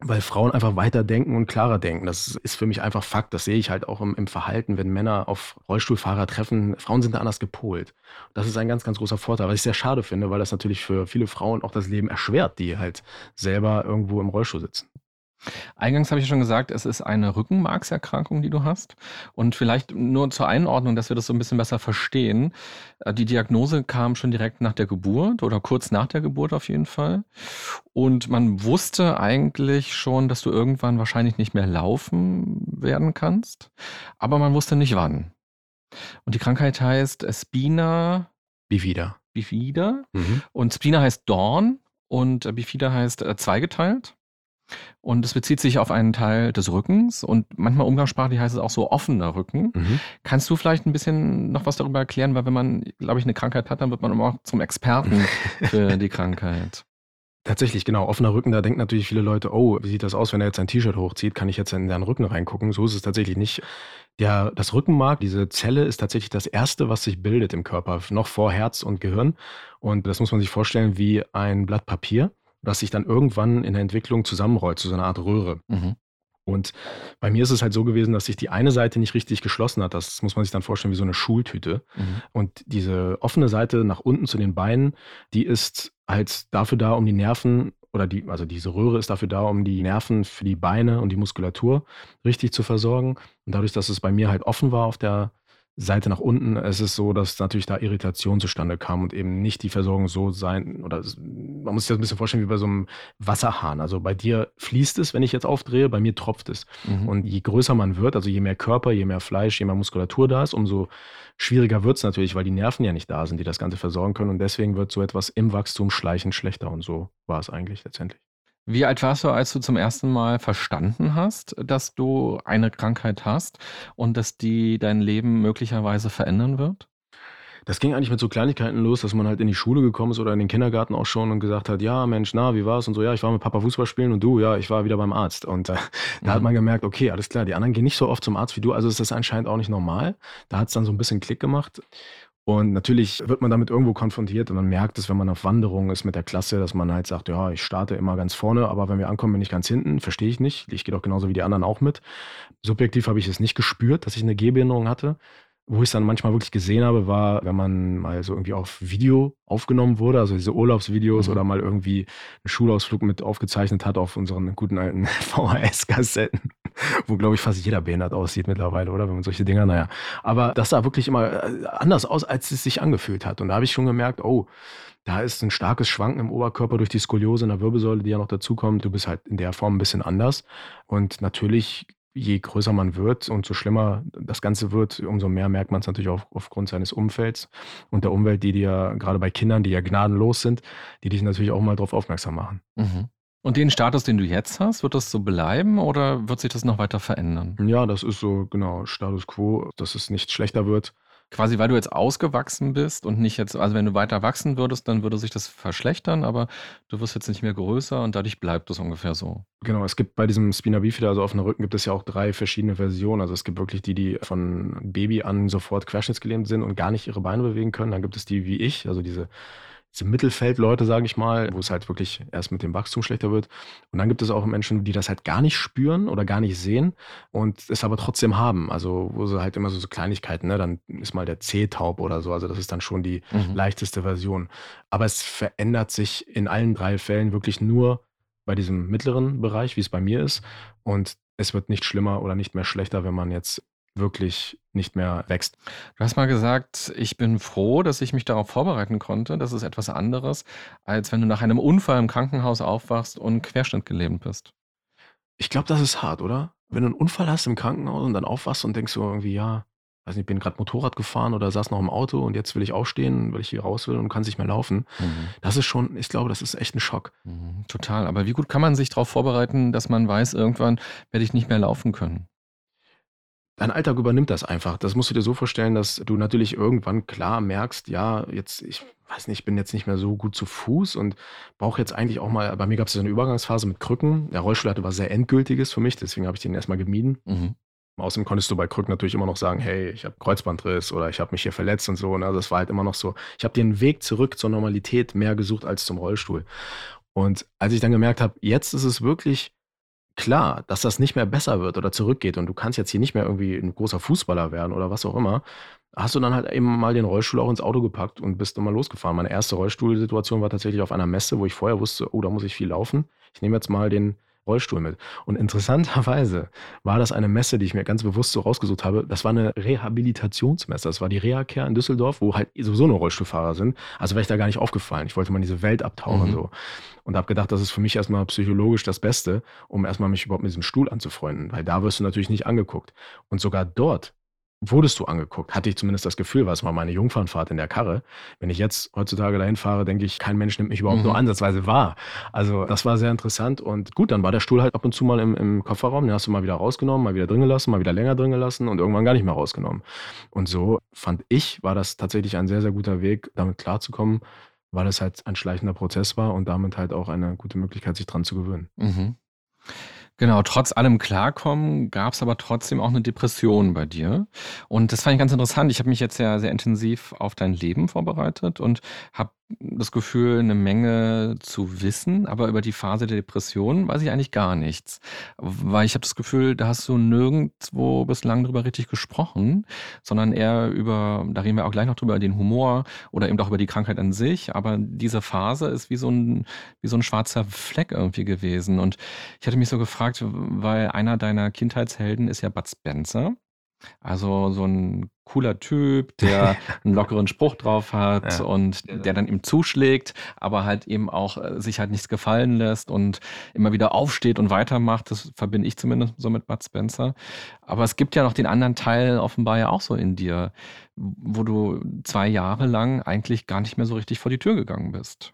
weil Frauen einfach weiter denken und klarer denken. Das ist für mich einfach Fakt. Das sehe ich halt auch im, im, Verhalten, wenn Männer auf Rollstuhlfahrer treffen. Frauen sind da anders gepolt. Das ist ein ganz, ganz großer Vorteil, was ich sehr schade finde, weil das natürlich für viele Frauen auch das Leben erschwert, die halt selber irgendwo im Rollstuhl sitzen. Eingangs habe ich schon gesagt, es ist eine Rückenmarkserkrankung, die du hast. Und vielleicht nur zur Einordnung, dass wir das so ein bisschen besser verstehen. Äh, die Diagnose kam schon direkt nach der Geburt oder kurz nach der Geburt auf jeden Fall. Und man wusste eigentlich schon, dass du irgendwann wahrscheinlich nicht mehr laufen werden kannst. Aber man wusste nicht wann. Und die Krankheit heißt Spina bifida. Bifida. Mhm. Und Spina heißt Dorn und Bifida heißt äh, zweigeteilt. Und es bezieht sich auf einen Teil des Rückens und manchmal umgangssprachlich heißt es auch so offener Rücken. Mhm. Kannst du vielleicht ein bisschen noch was darüber erklären? Weil wenn man, glaube ich, eine Krankheit hat, dann wird man immer auch zum Experten für die Krankheit. Tatsächlich, genau. Offener Rücken, da denken natürlich viele Leute, oh, wie sieht das aus, wenn er jetzt ein T-Shirt hochzieht? Kann ich jetzt in seinen Rücken reingucken? So ist es tatsächlich nicht. Der, das Rückenmark, diese Zelle, ist tatsächlich das erste, was sich bildet im Körper, noch vor Herz und Gehirn. Und das muss man sich vorstellen wie ein Blatt Papier das sich dann irgendwann in der Entwicklung zusammenrollt zu so einer Art Röhre. Mhm. Und bei mir ist es halt so gewesen, dass sich die eine Seite nicht richtig geschlossen hat. Das muss man sich dann vorstellen wie so eine Schultüte. Mhm. Und diese offene Seite nach unten zu den Beinen, die ist halt dafür da, um die Nerven oder die, also diese Röhre ist dafür da, um die Nerven für die Beine und die Muskulatur richtig zu versorgen. Und dadurch, dass es bei mir halt offen war auf der Seite nach unten. Es ist so, dass natürlich da Irritation zustande kam und eben nicht die Versorgung so sein, oder man muss sich das ein bisschen vorstellen wie bei so einem Wasserhahn. Also bei dir fließt es, wenn ich jetzt aufdrehe, bei mir tropft es. Mhm. Und je größer man wird, also je mehr Körper, je mehr Fleisch, je mehr Muskulatur da ist, umso schwieriger wird es natürlich, weil die Nerven ja nicht da sind, die das Ganze versorgen können. Und deswegen wird so etwas im Wachstum schleichend schlechter. Und so war es eigentlich letztendlich. Wie alt warst du, als du zum ersten Mal verstanden hast, dass du eine Krankheit hast und dass die dein Leben möglicherweise verändern wird? Das ging eigentlich mit so Kleinigkeiten los, dass man halt in die Schule gekommen ist oder in den Kindergarten auch schon und gesagt hat, ja, Mensch, na, wie war's? Und so, ja, ich war mit Papa Fußball spielen und du, ja, ich war wieder beim Arzt. Und äh, da hat Mhm. man gemerkt, okay, alles klar, die anderen gehen nicht so oft zum Arzt wie du, also ist das anscheinend auch nicht normal. Da hat es dann so ein bisschen Klick gemacht. Und natürlich wird man damit irgendwo konfrontiert und man merkt es, wenn man auf Wanderung ist mit der Klasse, dass man halt sagt, ja, ich starte immer ganz vorne, aber wenn wir ankommen, bin ich ganz hinten. Verstehe ich nicht. Ich gehe doch genauso wie die anderen auch mit. Subjektiv habe ich es nicht gespürt, dass ich eine Gehbehinderung hatte. Wo ich es dann manchmal wirklich gesehen habe, war, wenn man mal so irgendwie auf Video aufgenommen wurde, also diese Urlaubsvideos Mhm. oder mal irgendwie einen Schulausflug mit aufgezeichnet hat auf unseren guten alten VHS-Kassetten, wo, glaube ich, fast jeder behindert aussieht mittlerweile, oder? Wenn man solche Dinger, naja. Aber das sah wirklich immer äh, anders aus, als es sich angefühlt hat. Und da habe ich schon gemerkt, oh, da ist ein starkes Schwanken im Oberkörper durch die Skoliose in der Wirbelsäule, die ja noch dazukommt. Du bist halt in der Form ein bisschen anders. Und natürlich, je größer man wird und so schlimmer das Ganze wird, umso mehr merkt man es natürlich auch aufgrund seines Umfelds und der Umwelt, die dir gerade bei Kindern, die ja gnadenlos sind, die dich natürlich auch mal darauf aufmerksam machen. Mhm. Und den Status, den du jetzt hast, wird das so bleiben oder wird sich das noch weiter verändern? Ja, das ist so genau Status quo, dass es nicht schlechter wird. Quasi, weil du jetzt ausgewachsen bist und nicht jetzt, also wenn du weiter wachsen würdest, dann würde sich das verschlechtern, aber du wirst jetzt nicht mehr größer und dadurch bleibt es ungefähr so. Genau, es gibt bei diesem Spina Bifida, also auf dem Rücken, gibt es ja auch drei verschiedene Versionen. Also es gibt wirklich die, die von Baby an sofort querschnittsgelähmt sind und gar nicht ihre Beine bewegen können. Dann gibt es die wie ich, also diese, diese Mittelfeldleute, sage ich mal, wo es halt wirklich erst mit dem Wachstum schlechter wird. Und dann gibt es auch Menschen, die das halt gar nicht spüren oder gar nicht sehen und es aber trotzdem haben. Also wo sie halt immer so, so Kleinigkeiten, ne? dann ist mal der Zeh taub oder so. Also das ist dann schon die Mhm. leichteste Version. Aber es verändert sich in allen drei Fällen wirklich nur bei diesem mittleren Bereich, wie es bei mir ist. Und es wird nicht schlimmer oder nicht mehr schlechter, wenn man jetzt wirklich nicht mehr wächst. Du hast mal gesagt, ich bin froh, dass ich mich darauf vorbereiten konnte. Das ist etwas anderes, als wenn du nach einem Unfall im Krankenhaus aufwachst und querschnittgelähmt bist. Ich glaube, das ist hart, oder? Wenn du einen Unfall hast im Krankenhaus und dann aufwachst und denkst so irgendwie, ja, weiß nicht, bin gerade Motorrad gefahren oder saß noch im Auto und jetzt will ich aufstehen, weil ich hier raus will und kann nicht mehr laufen. Mhm. Das ist schon, ich glaube, das ist echt ein Schock. Mhm, Total. Aber wie gut kann man sich darauf vorbereiten, dass man weiß, irgendwann werde ich nicht mehr laufen können? Dein Alltag übernimmt das einfach. Das musst du dir so vorstellen, dass du natürlich irgendwann klar merkst, ja, jetzt, ich weiß nicht, ich bin jetzt nicht mehr so gut zu Fuß und brauche jetzt eigentlich auch mal, bei mir gab es so eine Übergangsphase mit Krücken. Der Rollstuhl hatte was sehr Endgültiges für mich, deswegen habe ich den erstmal gemieden. Mhm. Außerdem konntest du bei Krücken natürlich immer noch sagen, hey, ich habe Kreuzbandriss oder ich habe mich hier verletzt und so. Und also das war halt immer noch so. Ich habe den Weg zurück zur Normalität mehr gesucht als zum Rollstuhl. Und als ich dann gemerkt habe, jetzt ist es wirklich klar, dass das nicht mehr besser wird oder zurückgeht und du kannst jetzt hier nicht mehr irgendwie ein großer Fußballer werden oder was auch immer, hast du dann halt eben mal den Rollstuhl auch ins Auto gepackt und bist dann mal losgefahren. Meine erste Rollstuhlsituation war tatsächlich auf einer Messe, wo ich vorher wusste, oh, da muss ich viel laufen. Ich nehme jetzt mal den Rollstuhl mit. Und interessanterweise war das eine Messe, die ich mir ganz bewusst so rausgesucht habe. Das war eine Rehabilitationsmesse. Das war die Reha-Care in Düsseldorf, wo halt sowieso nur Rollstuhlfahrer sind. Also wäre ich da gar nicht aufgefallen. Ich wollte mal in diese Welt abtauchen Mhm. so. Und habe gedacht, das ist für mich erstmal psychologisch das Beste, um erstmal mich überhaupt mit diesem Stuhl anzufreunden. Weil da wirst du natürlich nicht angeguckt. Und sogar dort wurdest du angeguckt. Hatte ich zumindest das Gefühl, war es mal meine Jungfernfahrt in der Karre. Wenn ich jetzt heutzutage dahin fahre, denke ich, kein Mensch nimmt mich überhaupt Mhm. nur ansatzweise wahr. Also das war sehr interessant und gut, dann war der Stuhl halt ab und zu mal im, im Kofferraum, den hast du mal wieder rausgenommen, mal wieder drin gelassen, mal wieder länger drin gelassen und irgendwann gar nicht mehr rausgenommen. Und so fand ich, war das tatsächlich ein sehr, sehr guter Weg, damit klarzukommen, weil es halt ein schleichender Prozess war und damit halt auch eine gute Möglichkeit, sich dran zu gewöhnen. Mhm. Genau, trotz allem Klarkommen gab es aber trotzdem auch eine Depression bei dir. Und das fand ich ganz interessant. Ich habe mich jetzt ja sehr intensiv auf dein Leben vorbereitet und habe das Gefühl, eine Menge zu wissen, aber über die Phase der Depression weiß ich eigentlich gar nichts. Weil ich habe das Gefühl, da hast du nirgendwo bislang drüber richtig gesprochen, sondern eher über, da reden wir auch gleich noch drüber, den Humor oder eben auch über die Krankheit an sich. Aber diese Phase ist wie so ein, wie so ein schwarzer Fleck irgendwie gewesen. Und ich hatte mich so gefragt, weil einer deiner Kindheitshelden ist ja Bud Spencer. Also so ein cooler Typ, der einen lockeren Spruch drauf hat Ja. und der dann ihm zuschlägt, aber halt eben auch äh, sich halt nichts gefallen lässt und immer wieder aufsteht und weitermacht. Das verbinde ich zumindest so mit Bud Spencer. Aber es gibt ja noch den anderen Teil offenbar ja auch so in dir, wo du zwei Jahre lang eigentlich gar nicht mehr so richtig vor die Tür gegangen bist.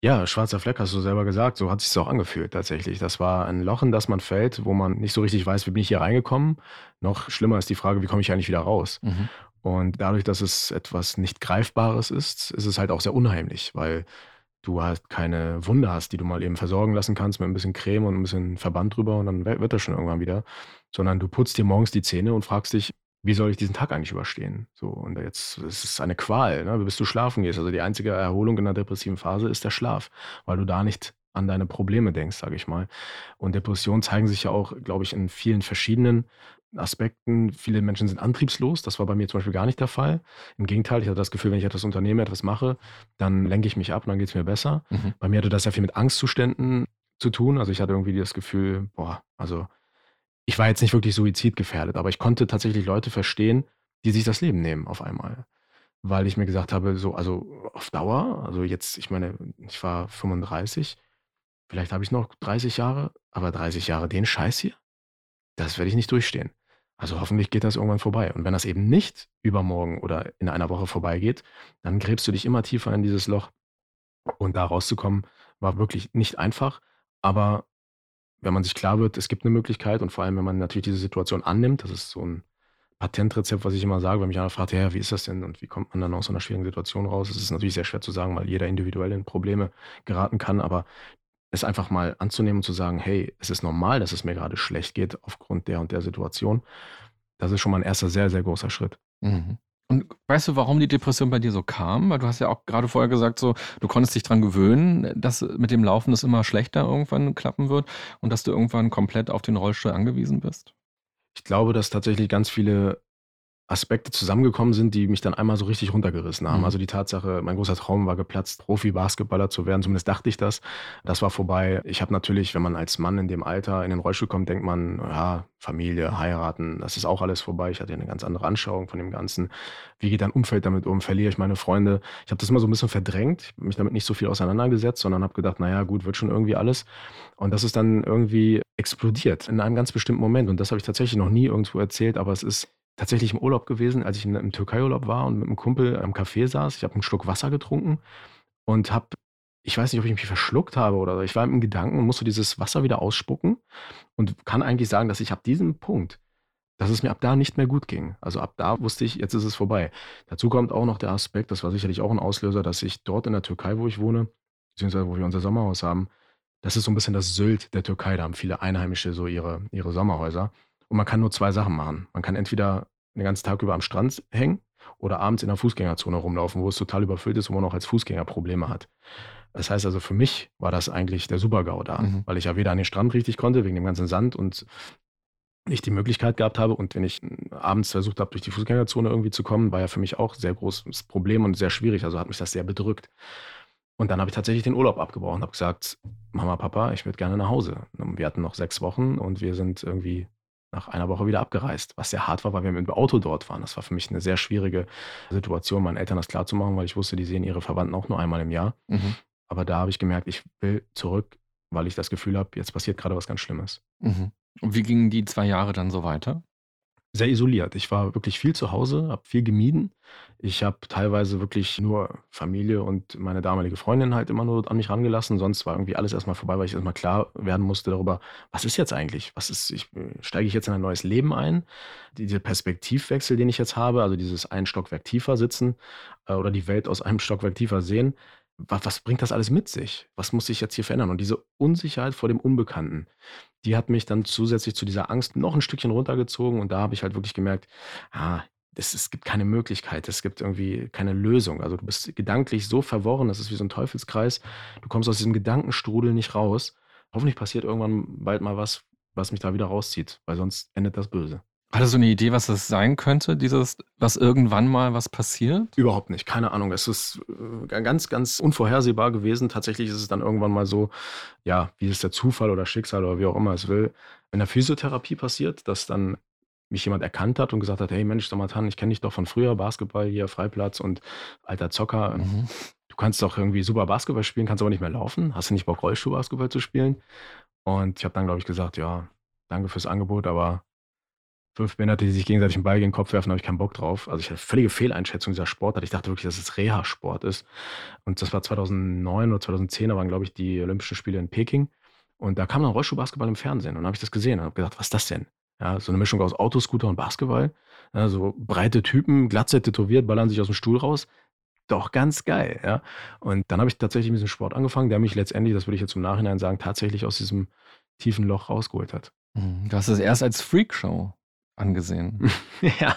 Ja, schwarzer Fleck hast du selber gesagt, so hat sich auch angefühlt tatsächlich. Das war ein Loch, in das man fällt, wo man nicht so richtig weiß, wie bin ich hier reingekommen. Noch schlimmer ist die Frage, wie komme ich eigentlich wieder raus? Mhm. Und dadurch, dass es etwas nicht Greifbares ist, ist es halt auch sehr unheimlich, weil du halt keine Wunde hast, die du mal eben versorgen lassen kannst mit ein bisschen Creme und ein bisschen Verband drüber und dann wird das schon irgendwann wieder. Sondern du putzt dir morgens die Zähne und fragst dich, wie soll ich diesen Tag eigentlich überstehen? So, und jetzt es ist eine Qual, ne, bis du schlafen gehst. Also die einzige Erholung in der depressiven Phase ist der Schlaf, weil du da nicht an deine Probleme denkst, sage ich mal. Und Depressionen zeigen sich ja auch, glaube ich, in vielen verschiedenen Aspekten. Viele Menschen sind antriebslos. Das war bei mir zum Beispiel gar nicht der Fall. Im Gegenteil, ich hatte das Gefühl, wenn ich etwas unternehme, etwas mache, dann lenke ich mich ab und dann geht es mir besser. Mhm. Bei mir hatte das sehr viel mit Angstzuständen zu tun. Also ich hatte irgendwie das Gefühl, boah, also ich war jetzt nicht wirklich suizidgefährdet, aber ich konnte tatsächlich Leute verstehen, die sich das Leben nehmen auf einmal. Weil ich mir gesagt habe, so, also auf Dauer, also jetzt, ich meine, ich war 35, vielleicht habe ich noch 30 Jahre, aber 30 Jahre den Scheiß hier, das werde ich nicht durchstehen. Also hoffentlich geht das irgendwann vorbei. Und wenn das eben nicht übermorgen oder in einer Woche vorbeigeht, dann gräbst du dich immer tiefer in dieses Loch. Und da rauszukommen, war wirklich nicht einfach. Aber wenn man sich klar wird, es gibt eine Möglichkeit und vor allem, wenn man natürlich diese Situation annimmt, das ist so ein Patentrezept, was ich immer sage, wenn mich einer fragt, ja, wie ist das denn und wie kommt man dann aus so einer schwierigen Situation raus? Es ist natürlich sehr schwer zu sagen, weil jeder individuell in Probleme geraten kann, aber es einfach mal anzunehmen und zu sagen, hey, es ist normal, dass es mir gerade schlecht geht aufgrund der und der Situation, das ist schon mal ein erster sehr, sehr großer Schritt. Mhm. Und weißt du, warum die Depression bei dir so kam? Weil du hast ja auch gerade vorher gesagt, so, du konntest dich dran gewöhnen, dass mit dem Laufen das immer schlechter irgendwann klappen wird und dass du irgendwann komplett auf den Rollstuhl angewiesen bist. Ich glaube, dass tatsächlich ganz viele Aspekte zusammengekommen sind, die mich dann einmal so richtig runtergerissen haben. Mhm. Also die Tatsache, mein großer Traum war geplatzt, Profi-Basketballer zu werden, zumindest dachte ich das. Das war vorbei. Ich habe natürlich, wenn man als Mann in dem Alter in den Rollstuhl kommt, denkt man, ja, Familie, heiraten, das ist auch alles vorbei. Ich hatte eine ganz andere Anschauung von dem Ganzen. Wie geht dein Umfeld damit um? Verliere ich meine Freunde? Ich habe das immer so ein bisschen verdrängt, mich damit nicht so viel auseinandergesetzt, sondern habe gedacht, naja, gut, wird schon irgendwie alles. Und das ist dann irgendwie explodiert in einem ganz bestimmten Moment. Und das habe ich tatsächlich noch nie irgendwo erzählt, aber es ist tatsächlich im Urlaub gewesen, als ich im Türkei-Urlaub war und mit einem Kumpel am Café saß. Ich habe einen Schluck Wasser getrunken und habe, ich weiß nicht, ob ich mich verschluckt habe oder ich war im Gedanken und musste dieses Wasser wieder ausspucken und kann eigentlich sagen, dass ich ab diesem Punkt, dass es mir ab da nicht mehr gut ging. Also ab da wusste ich, jetzt ist es vorbei. Dazu kommt auch noch der Aspekt, das war sicherlich auch ein Auslöser, dass ich dort in der Türkei, wo ich wohne, beziehungsweise wo wir unser Sommerhaus haben, das ist so ein bisschen das Sylt der Türkei. Da haben viele Einheimische so ihre, ihre Sommerhäuser. Und man kann nur zwei Sachen machen. Man kann entweder den ganzen Tag über am Strand hängen oder abends in der Fußgängerzone rumlaufen, wo es total überfüllt ist, wo man auch als Fußgänger Probleme hat. Das heißt also, für mich war das eigentlich der Super-GAU da, mhm. weil ich ja weder an den Strand richtig konnte, wegen dem ganzen Sand und nicht die Möglichkeit gehabt habe. Und wenn ich abends versucht habe, durch die Fußgängerzone irgendwie zu kommen, war ja für mich auch ein sehr großes Problem und sehr schwierig. Also hat mich das sehr bedrückt. Und dann habe ich tatsächlich den Urlaub abgebrochen und habe gesagt, Mama, Papa, ich würde gerne nach Hause. Wir hatten noch sechs Wochen und wir sind irgendwie nach einer Woche wieder abgereist, was sehr hart war, weil wir mit dem Auto dort waren. Das war für mich eine sehr schwierige Situation, meinen Eltern das klarzumachen, weil ich wusste, die sehen ihre Verwandten auch nur einmal im Jahr. Mhm. Aber da habe ich gemerkt, ich will zurück, weil ich das Gefühl habe, jetzt passiert gerade was ganz Schlimmes. Mhm. Und wie gingen die zwei Jahre dann so weiter? Sehr isoliert. Ich war wirklich viel zu Hause, habe viel gemieden. Ich habe teilweise wirklich nur Familie und meine damalige Freundin halt immer nur an mich rangelassen. Sonst war irgendwie alles erstmal vorbei, weil ich erstmal klar werden musste darüber, was ist jetzt eigentlich? Was ist, ich, steige ich jetzt in ein neues Leben ein? Dieser Perspektivwechsel, den ich jetzt habe, also dieses ein Stockwerk tiefer sitzen äh, oder die Welt aus einem Stockwerk tiefer sehen, was, bringt das alles mit sich? Was muss sich jetzt hier verändern? Und diese Unsicherheit vor dem Unbekannten, die hat mich dann zusätzlich zu dieser Angst noch ein Stückchen runtergezogen. Und da habe ich halt wirklich gemerkt, ah, es, es gibt keine Möglichkeit, es gibt irgendwie keine Lösung. Also du bist gedanklich so verworren, das ist wie so ein Teufelskreis. Du kommst aus diesem Gedankenstrudel nicht raus. Hoffentlich passiert irgendwann bald mal was, was mich da wieder rauszieht, weil sonst endet das böse. Hattest du eine Idee, was das sein könnte, dieses, was irgendwann mal was passiert? Überhaupt nicht, keine Ahnung. Es ist äh, ganz, ganz unvorhersehbar gewesen. Tatsächlich ist es dann irgendwann mal so, ja, wie es der Zufall oder Schicksal oder wie auch immer es will, in der Physiotherapie passiert, dass dann mich jemand erkannt hat und gesagt hat, hey Mensch, Samatan, ich kenne dich doch von früher, Basketball hier, Freiplatz und alter Zocker. Mhm. Du kannst doch irgendwie super Basketball spielen, kannst aber nicht mehr laufen. Hast du nicht Bock, Rollstuhlbasketball zu spielen? Und ich habe dann, glaube ich, gesagt, ja, danke fürs Angebot, aber fünf Behinderte, die sich gegenseitig den Ball gegen den Kopf werfen, habe ich keinen Bock drauf. Also ich hatte völlige Fehleinschätzung dieser Sportart. Ich dachte wirklich, dass es Reha-Sport ist. Und das war 2009 oder 2010, da waren, glaube ich, die Olympischen Spiele in Peking. Und da kam dann Rollstuhlbasketball im Fernsehen. Und habe ich das gesehen und habe gedacht, was ist das denn? Ja, so eine Mischung aus Autoscooter und Basketball. Ja, so breite Typen, glatze tätowiert, ballern sich aus dem Stuhl raus. Doch ganz geil, ja. Und dann habe ich tatsächlich mit diesem Sport angefangen, der mich letztendlich, das würde ich jetzt im Nachhinein sagen, tatsächlich aus diesem tiefen Loch rausgeholt hat. Mhm. Du hast es erst als Freakshow angesehen. ja,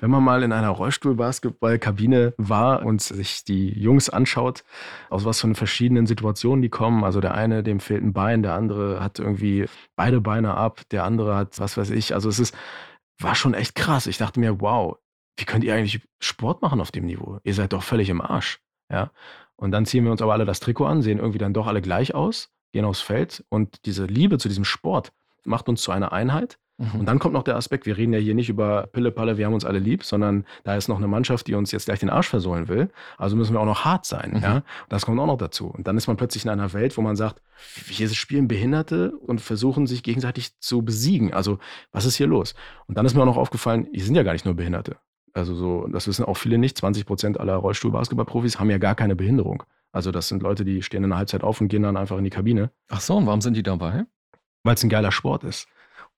wenn man mal in einer Rollstuhlbasketballkabine war und sich die Jungs anschaut, aus was von verschiedenen Situationen die kommen. Also der eine, dem fehlt ein Bein, der andere hat irgendwie beide Beine ab, der andere hat was weiß ich. Also es ist, war schon echt krass. Ich dachte mir, wow, wie könnt ihr eigentlich Sport machen auf dem Niveau? Ihr seid doch völlig im Arsch. Ja. Und dann ziehen wir uns aber alle das Trikot an, sehen irgendwie dann doch alle gleich aus, gehen aufs Feld und diese Liebe zu diesem Sport macht uns zu einer Einheit. Mhm. Und dann kommt noch der Aspekt, wir reden ja hier nicht über Pille-Palle, wir haben uns alle lieb, sondern da ist noch eine Mannschaft, die uns jetzt gleich den Arsch versohlen will. Also müssen wir auch noch hart sein. Mhm. Ja? Das kommt auch noch dazu. Und dann ist man plötzlich in einer Welt, wo man sagt, hier spielen Behinderte und versuchen sich gegenseitig zu besiegen. Also was ist hier los? Und dann ist mir auch noch aufgefallen, hier sind ja gar nicht nur Behinderte. Also so, das wissen auch viele nicht. 20 Prozent aller Rollstuhl-Basketballprofis haben ja gar keine Behinderung. Also das sind Leute, die stehen in der Halbzeit auf und gehen dann einfach in die Kabine. Ach so, und warum sind die dabei? Weil es ein geiler Sport ist.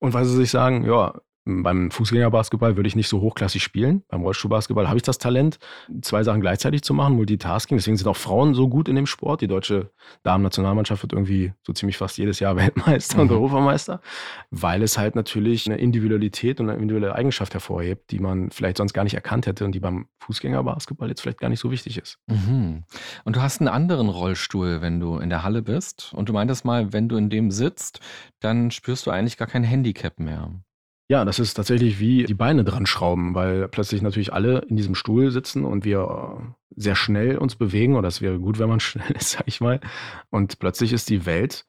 Und weil sie sich sagen, ja, beim Fußgängerbasketball würde ich nicht so hochklassig spielen. Beim Rollstuhlbasketball habe ich das Talent, zwei Sachen gleichzeitig zu machen, Multitasking. Deswegen sind auch Frauen so gut in dem Sport. Die deutsche Damen-Nationalmannschaft wird irgendwie so ziemlich fast jedes Jahr Weltmeister mhm. und Europameister, weil es halt natürlich eine Individualität und eine individuelle Eigenschaft hervorhebt, die man vielleicht sonst gar nicht erkannt hätte und die beim Fußgängerbasketball jetzt vielleicht gar nicht so wichtig ist. Mhm. Und du hast einen anderen Rollstuhl, wenn du in der Halle bist. Und du meintest mal, wenn du in dem sitzt, dann spürst du eigentlich gar kein Handicap mehr. Ja, das ist tatsächlich wie die Beine dran schrauben, weil plötzlich natürlich alle in diesem Stuhl sitzen und wir äh, sehr schnell uns bewegen, oder es wäre gut, wenn man schnell ist, sag ich mal. Und plötzlich ist die Welt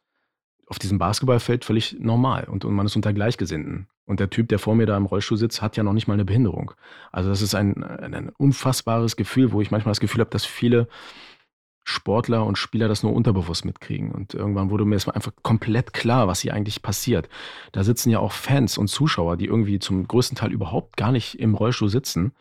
auf diesem Basketballfeld völlig normal und, und man ist unter Gleichgesinnten. Und der Typ, der vor mir da im Rollstuhl sitzt, hat ja noch nicht mal eine Behinderung. Also das ist ein, ein, ein unfassbares Gefühl, wo ich manchmal das Gefühl habe, dass viele Sportler und Spieler das nur unterbewusst mitkriegen. Und irgendwann wurde mir einfach komplett klar, was hier eigentlich passiert. Da sitzen ja auch Fans und Zuschauer, die irgendwie zum größten Teil überhaupt gar nicht im Rollstuhl sitzen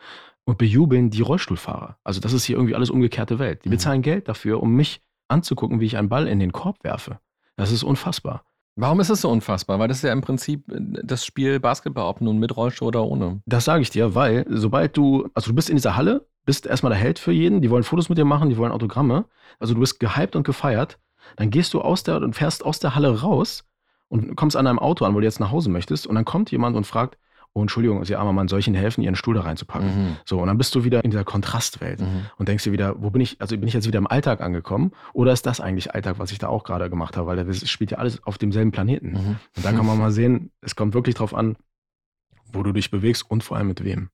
und bejubeln die Rollstuhlfahrer. Also das ist hier irgendwie alles umgekehrte Welt. Die mhm. bezahlen Geld dafür, um mich anzugucken, wie ich einen Ball in den Korb werfe. Das ist unfassbar. Warum ist es so unfassbar? Weil das ist ja im Prinzip äh, das Spiel Basketball, ob nun mit Rollstuhl oder ohne. Das sage ich dir, weil sobald du, also du bist in dieser Halle, bist erstmal der Held für jeden, die wollen Fotos mit dir machen, die wollen Autogramme. Also du bist gehypt und gefeiert. Dann gehst du aus der und fährst aus der Halle raus und kommst an einem Auto an, wo du jetzt nach Hause möchtest. Und dann kommt jemand und fragt, oh Entschuldigung, Sie armer Mann, soll ich Ihnen helfen, Ihren Stuhl da reinzupacken? Mhm. So, und dann bist du wieder in dieser Kontrastwelt mhm. und denkst dir wieder, wo bin ich, also bin ich jetzt wieder im Alltag angekommen oder ist das eigentlich Alltag, was ich da auch gerade gemacht habe? Weil das spielt ja alles auf demselben Planeten. Mhm. Und dann kann man mal sehen, es kommt wirklich drauf an, wo du dich bewegst und vor allem mit wem.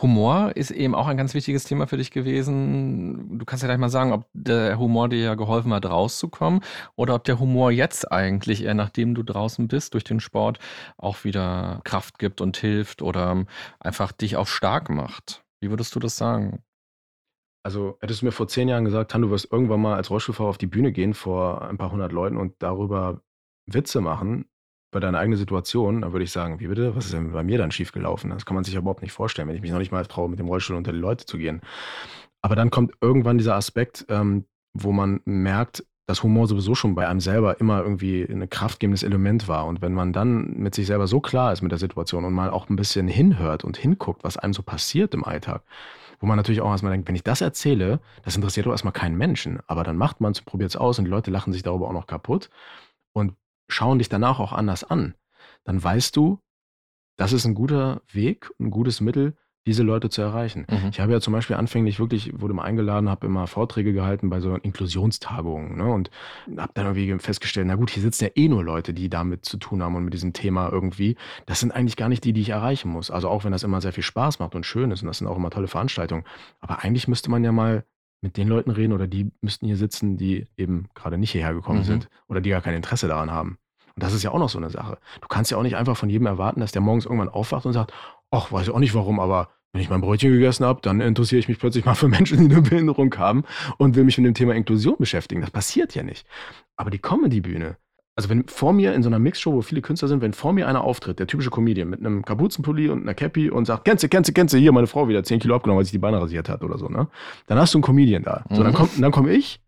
Humor ist eben auch ein ganz wichtiges Thema für dich gewesen. Du kannst ja gleich mal sagen, ob der Humor dir ja geholfen hat, rauszukommen oder ob der Humor jetzt eigentlich eher nachdem du draußen bist durch den Sport auch wieder Kraft gibt und hilft oder einfach dich auch stark macht. Wie würdest du das sagen? Also hättest du mir vor zehn Jahren gesagt, Han, du wirst irgendwann mal als Rollstuhlfahrer auf die Bühne gehen vor ein paar hundert Leuten und darüber Witze machen, über deine eigene Situation, dann würde ich sagen, wie bitte, was ist denn bei mir dann schiefgelaufen? Das kann man sich überhaupt nicht vorstellen, wenn ich mich noch nicht mal traue, mit dem Rollstuhl unter die Leute zu gehen. Aber dann kommt irgendwann dieser Aspekt, ähm, wo man merkt, dass Humor sowieso schon bei einem selber immer irgendwie ein kraftgebendes Element war. Und wenn man dann mit sich selber so klar ist mit der Situation und mal auch ein bisschen hinhört und hinguckt, was einem so passiert im Alltag, wo man natürlich auch erstmal denkt, wenn ich das erzähle, das interessiert doch erstmal keinen Menschen. Aber dann macht man es, probiert es aus und die Leute lachen sich darüber auch noch kaputt. Und schauen dich danach auch anders an, dann weißt du, das ist ein guter Weg, ein gutes Mittel, diese Leute zu erreichen. Mhm. Ich habe ja zum Beispiel anfänglich wirklich, wurde mal eingeladen, habe immer Vorträge gehalten bei so Inklusionstagungen ne, und habe dann irgendwie festgestellt, na gut, hier sitzen ja eh nur Leute, die damit zu tun haben und mit diesem Thema irgendwie. Das sind eigentlich gar nicht die, die ich erreichen muss. Also auch wenn das immer sehr viel Spaß macht und schön ist und das sind auch immer tolle Veranstaltungen. Aber eigentlich müsste man ja mal mit den Leuten reden oder die müssten hier sitzen, die eben gerade nicht hierher gekommen mhm. sind oder die gar kein Interesse daran haben. Und das ist ja auch noch so eine Sache. Du kannst ja auch nicht einfach von jedem erwarten, dass der morgens irgendwann aufwacht und sagt, ach, weiß ich auch nicht warum, aber wenn ich mein Brötchen gegessen habe, dann interessiere ich mich plötzlich mal für Menschen, die eine Behinderung haben und will mich mit dem Thema Inklusion beschäftigen. Das passiert ja nicht. Aber die Comedy-Bühne, also wenn vor mir in so einer Mixshow, wo viele Künstler sind, wenn vor mir einer auftritt, der typische Comedian mit einem Kapuzenpulli und einer Cappy und sagt, kennst du, kennst du, kennst du, hier, meine Frau wieder 10 Kilo abgenommen, weil sich die Beine rasiert hat oder so, ne? Dann hast du einen Comedian da. So, dann, mhm. kommt, dann komme ich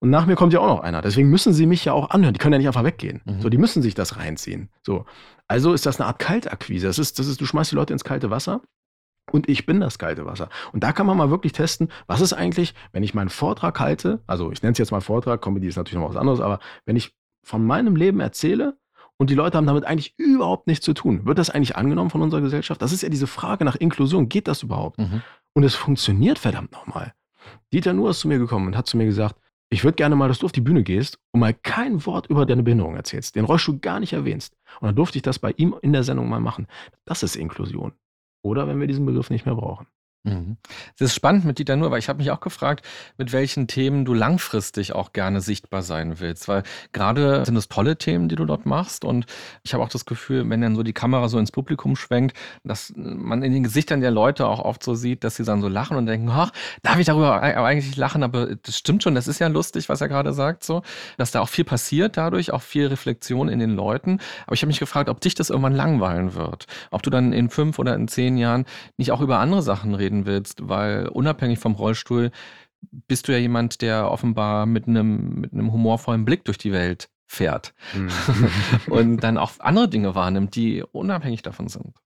Und nach mir kommt ja auch noch einer. Deswegen müssen sie mich ja auch anhören. Die können ja nicht einfach weggehen. Mhm. So, die müssen sich das reinziehen. So. Also ist das eine Art Kaltakquise. Das ist, das ist, du schmeißt die Leute ins kalte Wasser und ich bin das kalte Wasser. Und da kann man mal wirklich testen, was ist eigentlich, wenn ich meinen Vortrag halte, also ich nenne es jetzt mal Vortrag, Comedy ist natürlich noch was anderes, aber wenn ich von meinem Leben erzähle und die Leute haben damit eigentlich überhaupt nichts zu tun, wird das eigentlich angenommen von unserer Gesellschaft? Das ist ja diese Frage nach Inklusion. Geht das überhaupt? Mhm. Und es funktioniert verdammt nochmal. Dieter Nuhr ist zu mir gekommen und hat zu mir gesagt, ich würde gerne mal, dass du auf die Bühne gehst und mal kein Wort über deine Behinderung erzählst, den Rollstuhl gar nicht erwähnst. Und dann durfte ich das bei ihm in der Sendung mal machen. Das ist Inklusion. Oder wenn wir diesen Begriff nicht mehr brauchen. Mhm. Es ist spannend mit Dieter Nur, weil ich habe mich auch gefragt, mit welchen Themen du langfristig auch gerne sichtbar sein willst. Weil gerade sind es tolle Themen, die du dort machst. Und ich habe auch das Gefühl, wenn dann so die Kamera so ins Publikum schwenkt, dass man in den Gesichtern der Leute auch oft so sieht, dass sie dann so lachen und denken, ach, darf ich darüber eigentlich lachen? Aber das stimmt schon, das ist ja lustig, was er gerade sagt, so, dass da auch viel passiert dadurch, auch viel Reflexion in den Leuten. Aber ich habe mich gefragt, ob dich das irgendwann langweilen wird. Ob du dann in fünf oder in zehn Jahren nicht auch über andere Sachen reden reden willst, weil unabhängig vom Rollstuhl bist du ja jemand, der offenbar mit einem, mit einem humorvollen Blick durch die Welt fährt mhm. und dann auch andere Dinge wahrnimmt, die unabhängig davon sind.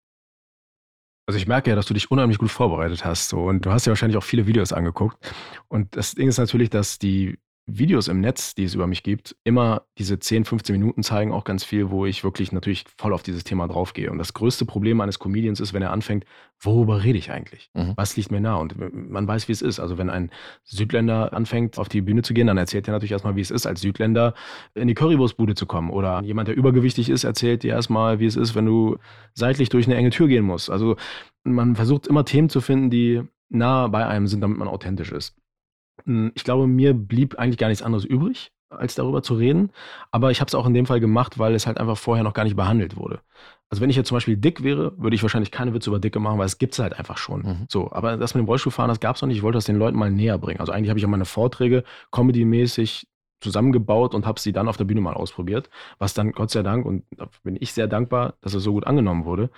Also ich merke ja, dass du dich unheimlich gut vorbereitet hast so, und du hast ja wahrscheinlich auch viele Videos angeguckt. Und das Ding ist natürlich, dass die Videos im Netz, die es über mich gibt, immer diese 10, 15 Minuten zeigen auch ganz viel, wo ich wirklich natürlich voll auf dieses Thema draufgehe. Und das größte Problem eines Comedians ist, wenn er anfängt, worüber rede ich eigentlich? Mhm. Was liegt mir nah? Und man weiß, wie es ist. Also wenn ein Südländer anfängt, auf die Bühne zu gehen, dann erzählt er natürlich erstmal, wie es ist, als Südländer in die Currywurstbude zu kommen. Oder jemand, der übergewichtig ist, erzählt dir erstmal, wie es ist, wenn du seitlich durch eine enge Tür gehen musst. Also man versucht immer Themen zu finden, die nah bei einem sind, damit man authentisch ist. Hm, ich glaube, mir blieb eigentlich gar nichts anderes übrig, als darüber zu reden. Aber ich habe es auch in dem Fall gemacht, weil es halt einfach vorher noch gar nicht behandelt wurde. Also wenn ich jetzt zum Beispiel dick wäre, würde ich wahrscheinlich keine Witze über Dicke machen, weil es gibt es halt einfach schon. Mhm. So, aber das mit dem Rollstuhlfahren, das gab es noch nicht. Ich wollte das den Leuten mal näher bringen. Also eigentlich habe ich auch meine Vorträge comedy-mäßig zusammengebaut und habe sie dann auf der Bühne mal ausprobiert. Was dann Gott sei Dank, und da bin ich sehr dankbar, dass es so gut angenommen wurde.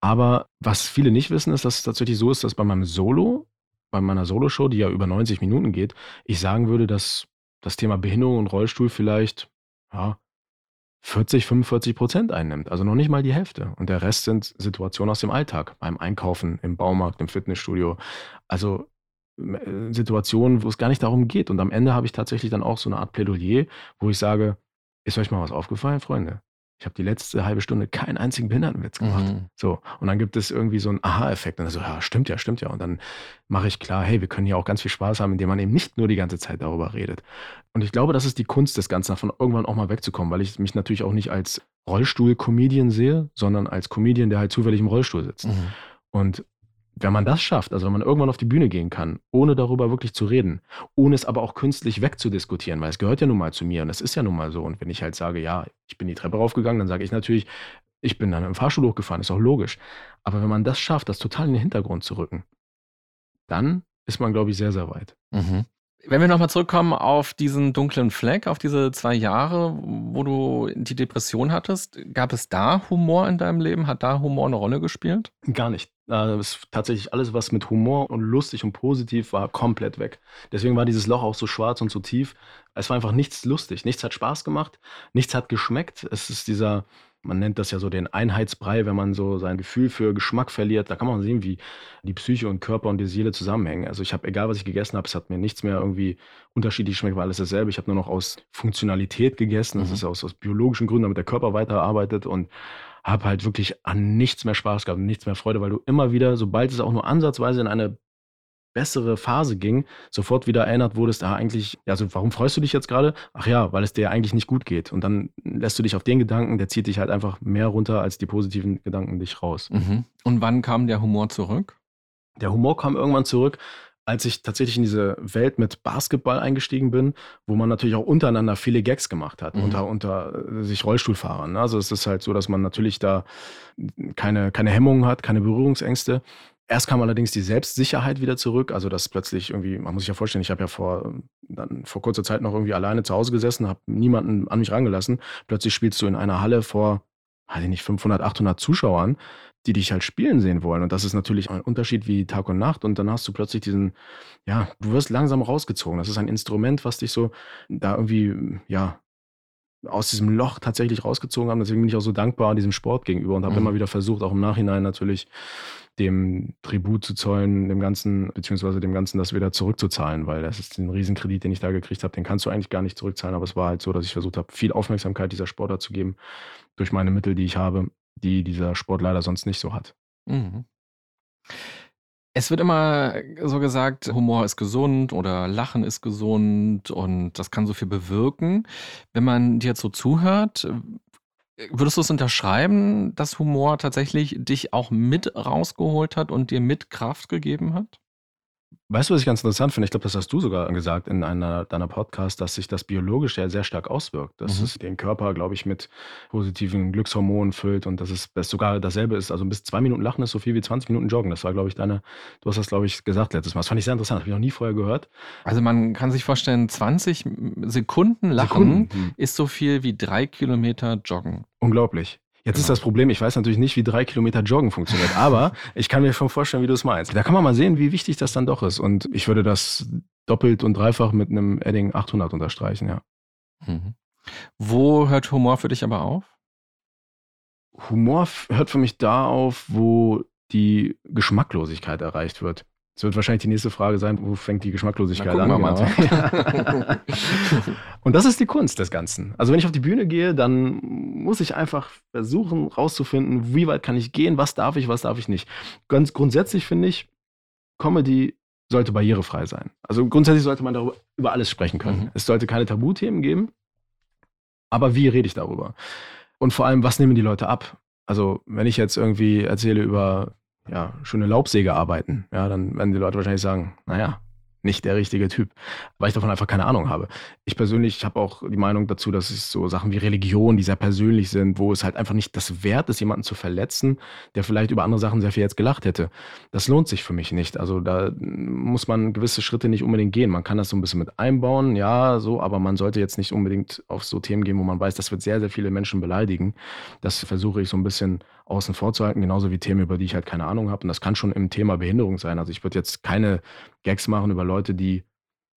Aber was viele nicht wissen, ist, dass es tatsächlich so ist, dass bei meinem Solo bei meiner Soloshow, die ja über 90 Minuten geht, ich sagen würde, dass das Thema Behinderung und Rollstuhl vielleicht ja, 40, 45 Prozent einnimmt. Also noch nicht mal die Hälfte. Und der Rest sind Situationen aus dem Alltag, beim Einkaufen, im Baumarkt, im Fitnessstudio. Also äh, Situationen, wo es gar nicht darum geht. Und am Ende habe ich tatsächlich dann auch so eine Art Plädoyer, wo ich sage, ist euch mal was aufgefallen, Freunde? Ich habe die letzte halbe Stunde keinen einzigen Behindertenwitz gemacht. Mhm. So. Und dann gibt es irgendwie so einen Aha-Effekt. Und dann so, ja, stimmt ja, stimmt ja. Und dann mache ich klar, hey, wir können hier auch ganz viel Spaß haben, indem man eben nicht nur die ganze Zeit darüber redet. Und ich glaube, das ist die Kunst des Ganzen, davon irgendwann auch mal wegzukommen, weil ich mich natürlich auch nicht als Rollstuhl-Comedian sehe, sondern als Comedian, der halt zufällig im Rollstuhl sitzt. Mhm. Und wenn man das schafft, also wenn man irgendwann auf die Bühne gehen kann, ohne darüber wirklich zu reden, ohne es aber auch künstlich wegzudiskutieren, weil es gehört ja nun mal zu mir und es ist ja nun mal so. Und wenn ich halt sage, ja, ich bin die Treppe raufgegangen, dann sage ich natürlich, ich bin dann im Fahrstuhl hochgefahren, ist auch logisch. Aber wenn man das schafft, das total in den Hintergrund zu rücken, dann ist man, glaube ich, sehr, sehr weit. Mhm. Wenn wir nochmal zurückkommen auf diesen dunklen Fleck, auf diese zwei Jahre, wo du die Depression hattest, gab es da Humor in deinem Leben? Hat da Humor eine Rolle gespielt? Gar nicht. Äh, tatsächlich alles, was mit Humor und lustig und positiv war, komplett weg. Deswegen war dieses Loch auch so schwarz und so tief. Es war einfach nichts lustig. Nichts hat Spaß gemacht. Nichts hat geschmeckt. Es ist dieser, man nennt das ja so den Einheitsbrei, wenn man so sein Gefühl für Geschmack verliert. Da kann man sehen, wie die Psyche und Körper und die Seele zusammenhängen. Also ich habe, egal was ich gegessen habe, es hat mir nichts mehr irgendwie unterschiedlich geschmeckt, war alles dasselbe. Ich habe nur noch aus Funktionalität gegessen. Das mhm. ist aus, aus biologischen Gründen, damit der Körper weiterarbeitet und habe halt wirklich an nichts mehr Spaß gehabt und nichts mehr Freude, weil du immer wieder, sobald es auch nur ansatzweise in eine bessere Phase ging, sofort wieder erinnert wurdest, ah, eigentlich, also warum freust du dich jetzt gerade? Ach ja, weil es dir eigentlich nicht gut geht. Und dann lässt du dich auf den Gedanken, der zieht dich halt einfach mehr runter als die positiven Gedanken dich raus. Mhm. Und wann kam der Humor zurück? Der Humor kam irgendwann zurück, als ich tatsächlich in diese Welt mit Basketball eingestiegen bin, wo man natürlich auch untereinander viele Gags gemacht hat, mhm. unter, unter sich Rollstuhlfahrern. Also es ist halt so, dass man natürlich da keine, keine Hemmungen hat, keine Berührungsängste. Erst kam allerdings die Selbstsicherheit wieder zurück, also dass plötzlich irgendwie, man muss sich ja vorstellen, ich habe ja vor, dann vor kurzer Zeit noch irgendwie alleine zu Hause gesessen, habe niemanden an mich rangelassen. Plötzlich spielst du in einer Halle vor, weiß ich nicht, 500, 800 Zuschauern. die dich halt spielen sehen wollen. Und das ist natürlich ein Unterschied wie Tag und Nacht. Und dann hast du plötzlich diesen, ja, du wirst langsam rausgezogen. Das ist ein Instrument, was dich so da irgendwie, ja, aus diesem Loch tatsächlich rausgezogen haben. Deswegen bin ich auch so dankbar diesem Sport gegenüber und habe mhm. immer wieder versucht, auch im Nachhinein natürlich dem Tribut zu zollen, dem Ganzen, beziehungsweise dem Ganzen das wieder zurückzuzahlen, weil das ist ein Riesenkredit, den ich da gekriegt habe, den kannst du eigentlich gar nicht zurückzahlen, aber es war halt so, dass ich versucht habe, viel Aufmerksamkeit dieser Sportart zu geben, durch meine Mittel, die ich habe, die dieser Sport leider sonst nicht so hat. Mhm. Es wird immer so gesagt, Humor ist gesund oder Lachen ist gesund und das kann so viel bewirken. Wenn man dir jetzt so zuhört, würdest du es unterschreiben, dass Humor tatsächlich dich auch mit rausgeholt hat und dir mit Kraft gegeben hat? Weißt du, was ich ganz interessant finde? Ich glaube, das hast du sogar gesagt in einer deiner Podcasts, dass sich das biologisch ja sehr stark auswirkt. Dass Mhm. es den Körper, glaube ich, mit positiven Glückshormonen füllt und dass es dass sogar dasselbe ist. Also bis zwei Minuten Lachen ist so viel wie 20 Minuten Joggen. Das war, glaube ich, deine, du hast das, glaube ich, gesagt letztes Mal. Das fand ich sehr interessant. Habe ich noch nie vorher gehört. Also man kann sich vorstellen, 20 Sekunden Lachen Sekunden. Hm. ist so viel wie drei Kilometer Joggen. Unglaublich. Jetzt ist das Problem, ich weiß natürlich nicht, wie drei Kilometer Joggen funktioniert, aber ich kann mir schon vorstellen, wie du es meinst. Da kann man mal sehen, wie wichtig das dann doch ist. Und ich würde das doppelt und dreifach mit einem Edding 800 unterstreichen, ja. Mhm. Wo hört Humor für dich aber auf? Humor hört für mich da auf, wo die Geschmacklosigkeit erreicht wird. Das wird wahrscheinlich die nächste Frage sein, wo fängt die Geschmacklosigkeit Na, an? Genau. und das ist die Kunst des Ganzen. Also wenn ich auf die Bühne gehe, dann muss ich einfach versuchen rauszufinden, wie weit kann ich gehen, was darf ich, was darf ich nicht. Ganz grundsätzlich finde ich, Comedy sollte barrierefrei sein. Also grundsätzlich sollte man darüber über alles sprechen können. Mhm. Es sollte keine Tabuthemen geben. Aber wie rede ich darüber? Und vor allem, was nehmen die Leute ab? Also, wenn ich jetzt irgendwie erzähle über ja, schöne Laubsäge arbeiten, ja, dann werden die Leute wahrscheinlich sagen, naja, nicht der richtige Typ, weil ich davon einfach keine Ahnung habe. Ich persönlich habe auch die Meinung dazu, dass es so Sachen wie Religion, die sehr persönlich sind, wo es halt einfach nicht das Wert ist, jemanden zu verletzen, der vielleicht über andere Sachen sehr viel jetzt gelacht hätte. Das lohnt sich für mich nicht. Also da muss man gewisse Schritte nicht unbedingt gehen. Man kann das so ein bisschen mit einbauen, ja, so, aber man sollte jetzt nicht unbedingt auf so Themen gehen, wo man weiß, das wird sehr, sehr viele Menschen beleidigen. Das versuche ich so ein bisschen außen vor zu halten, genauso wie Themen, über die ich halt keine Ahnung habe. Und das kann schon im Thema Behinderung sein. Also ich würde jetzt keine Gags machen über Leute, die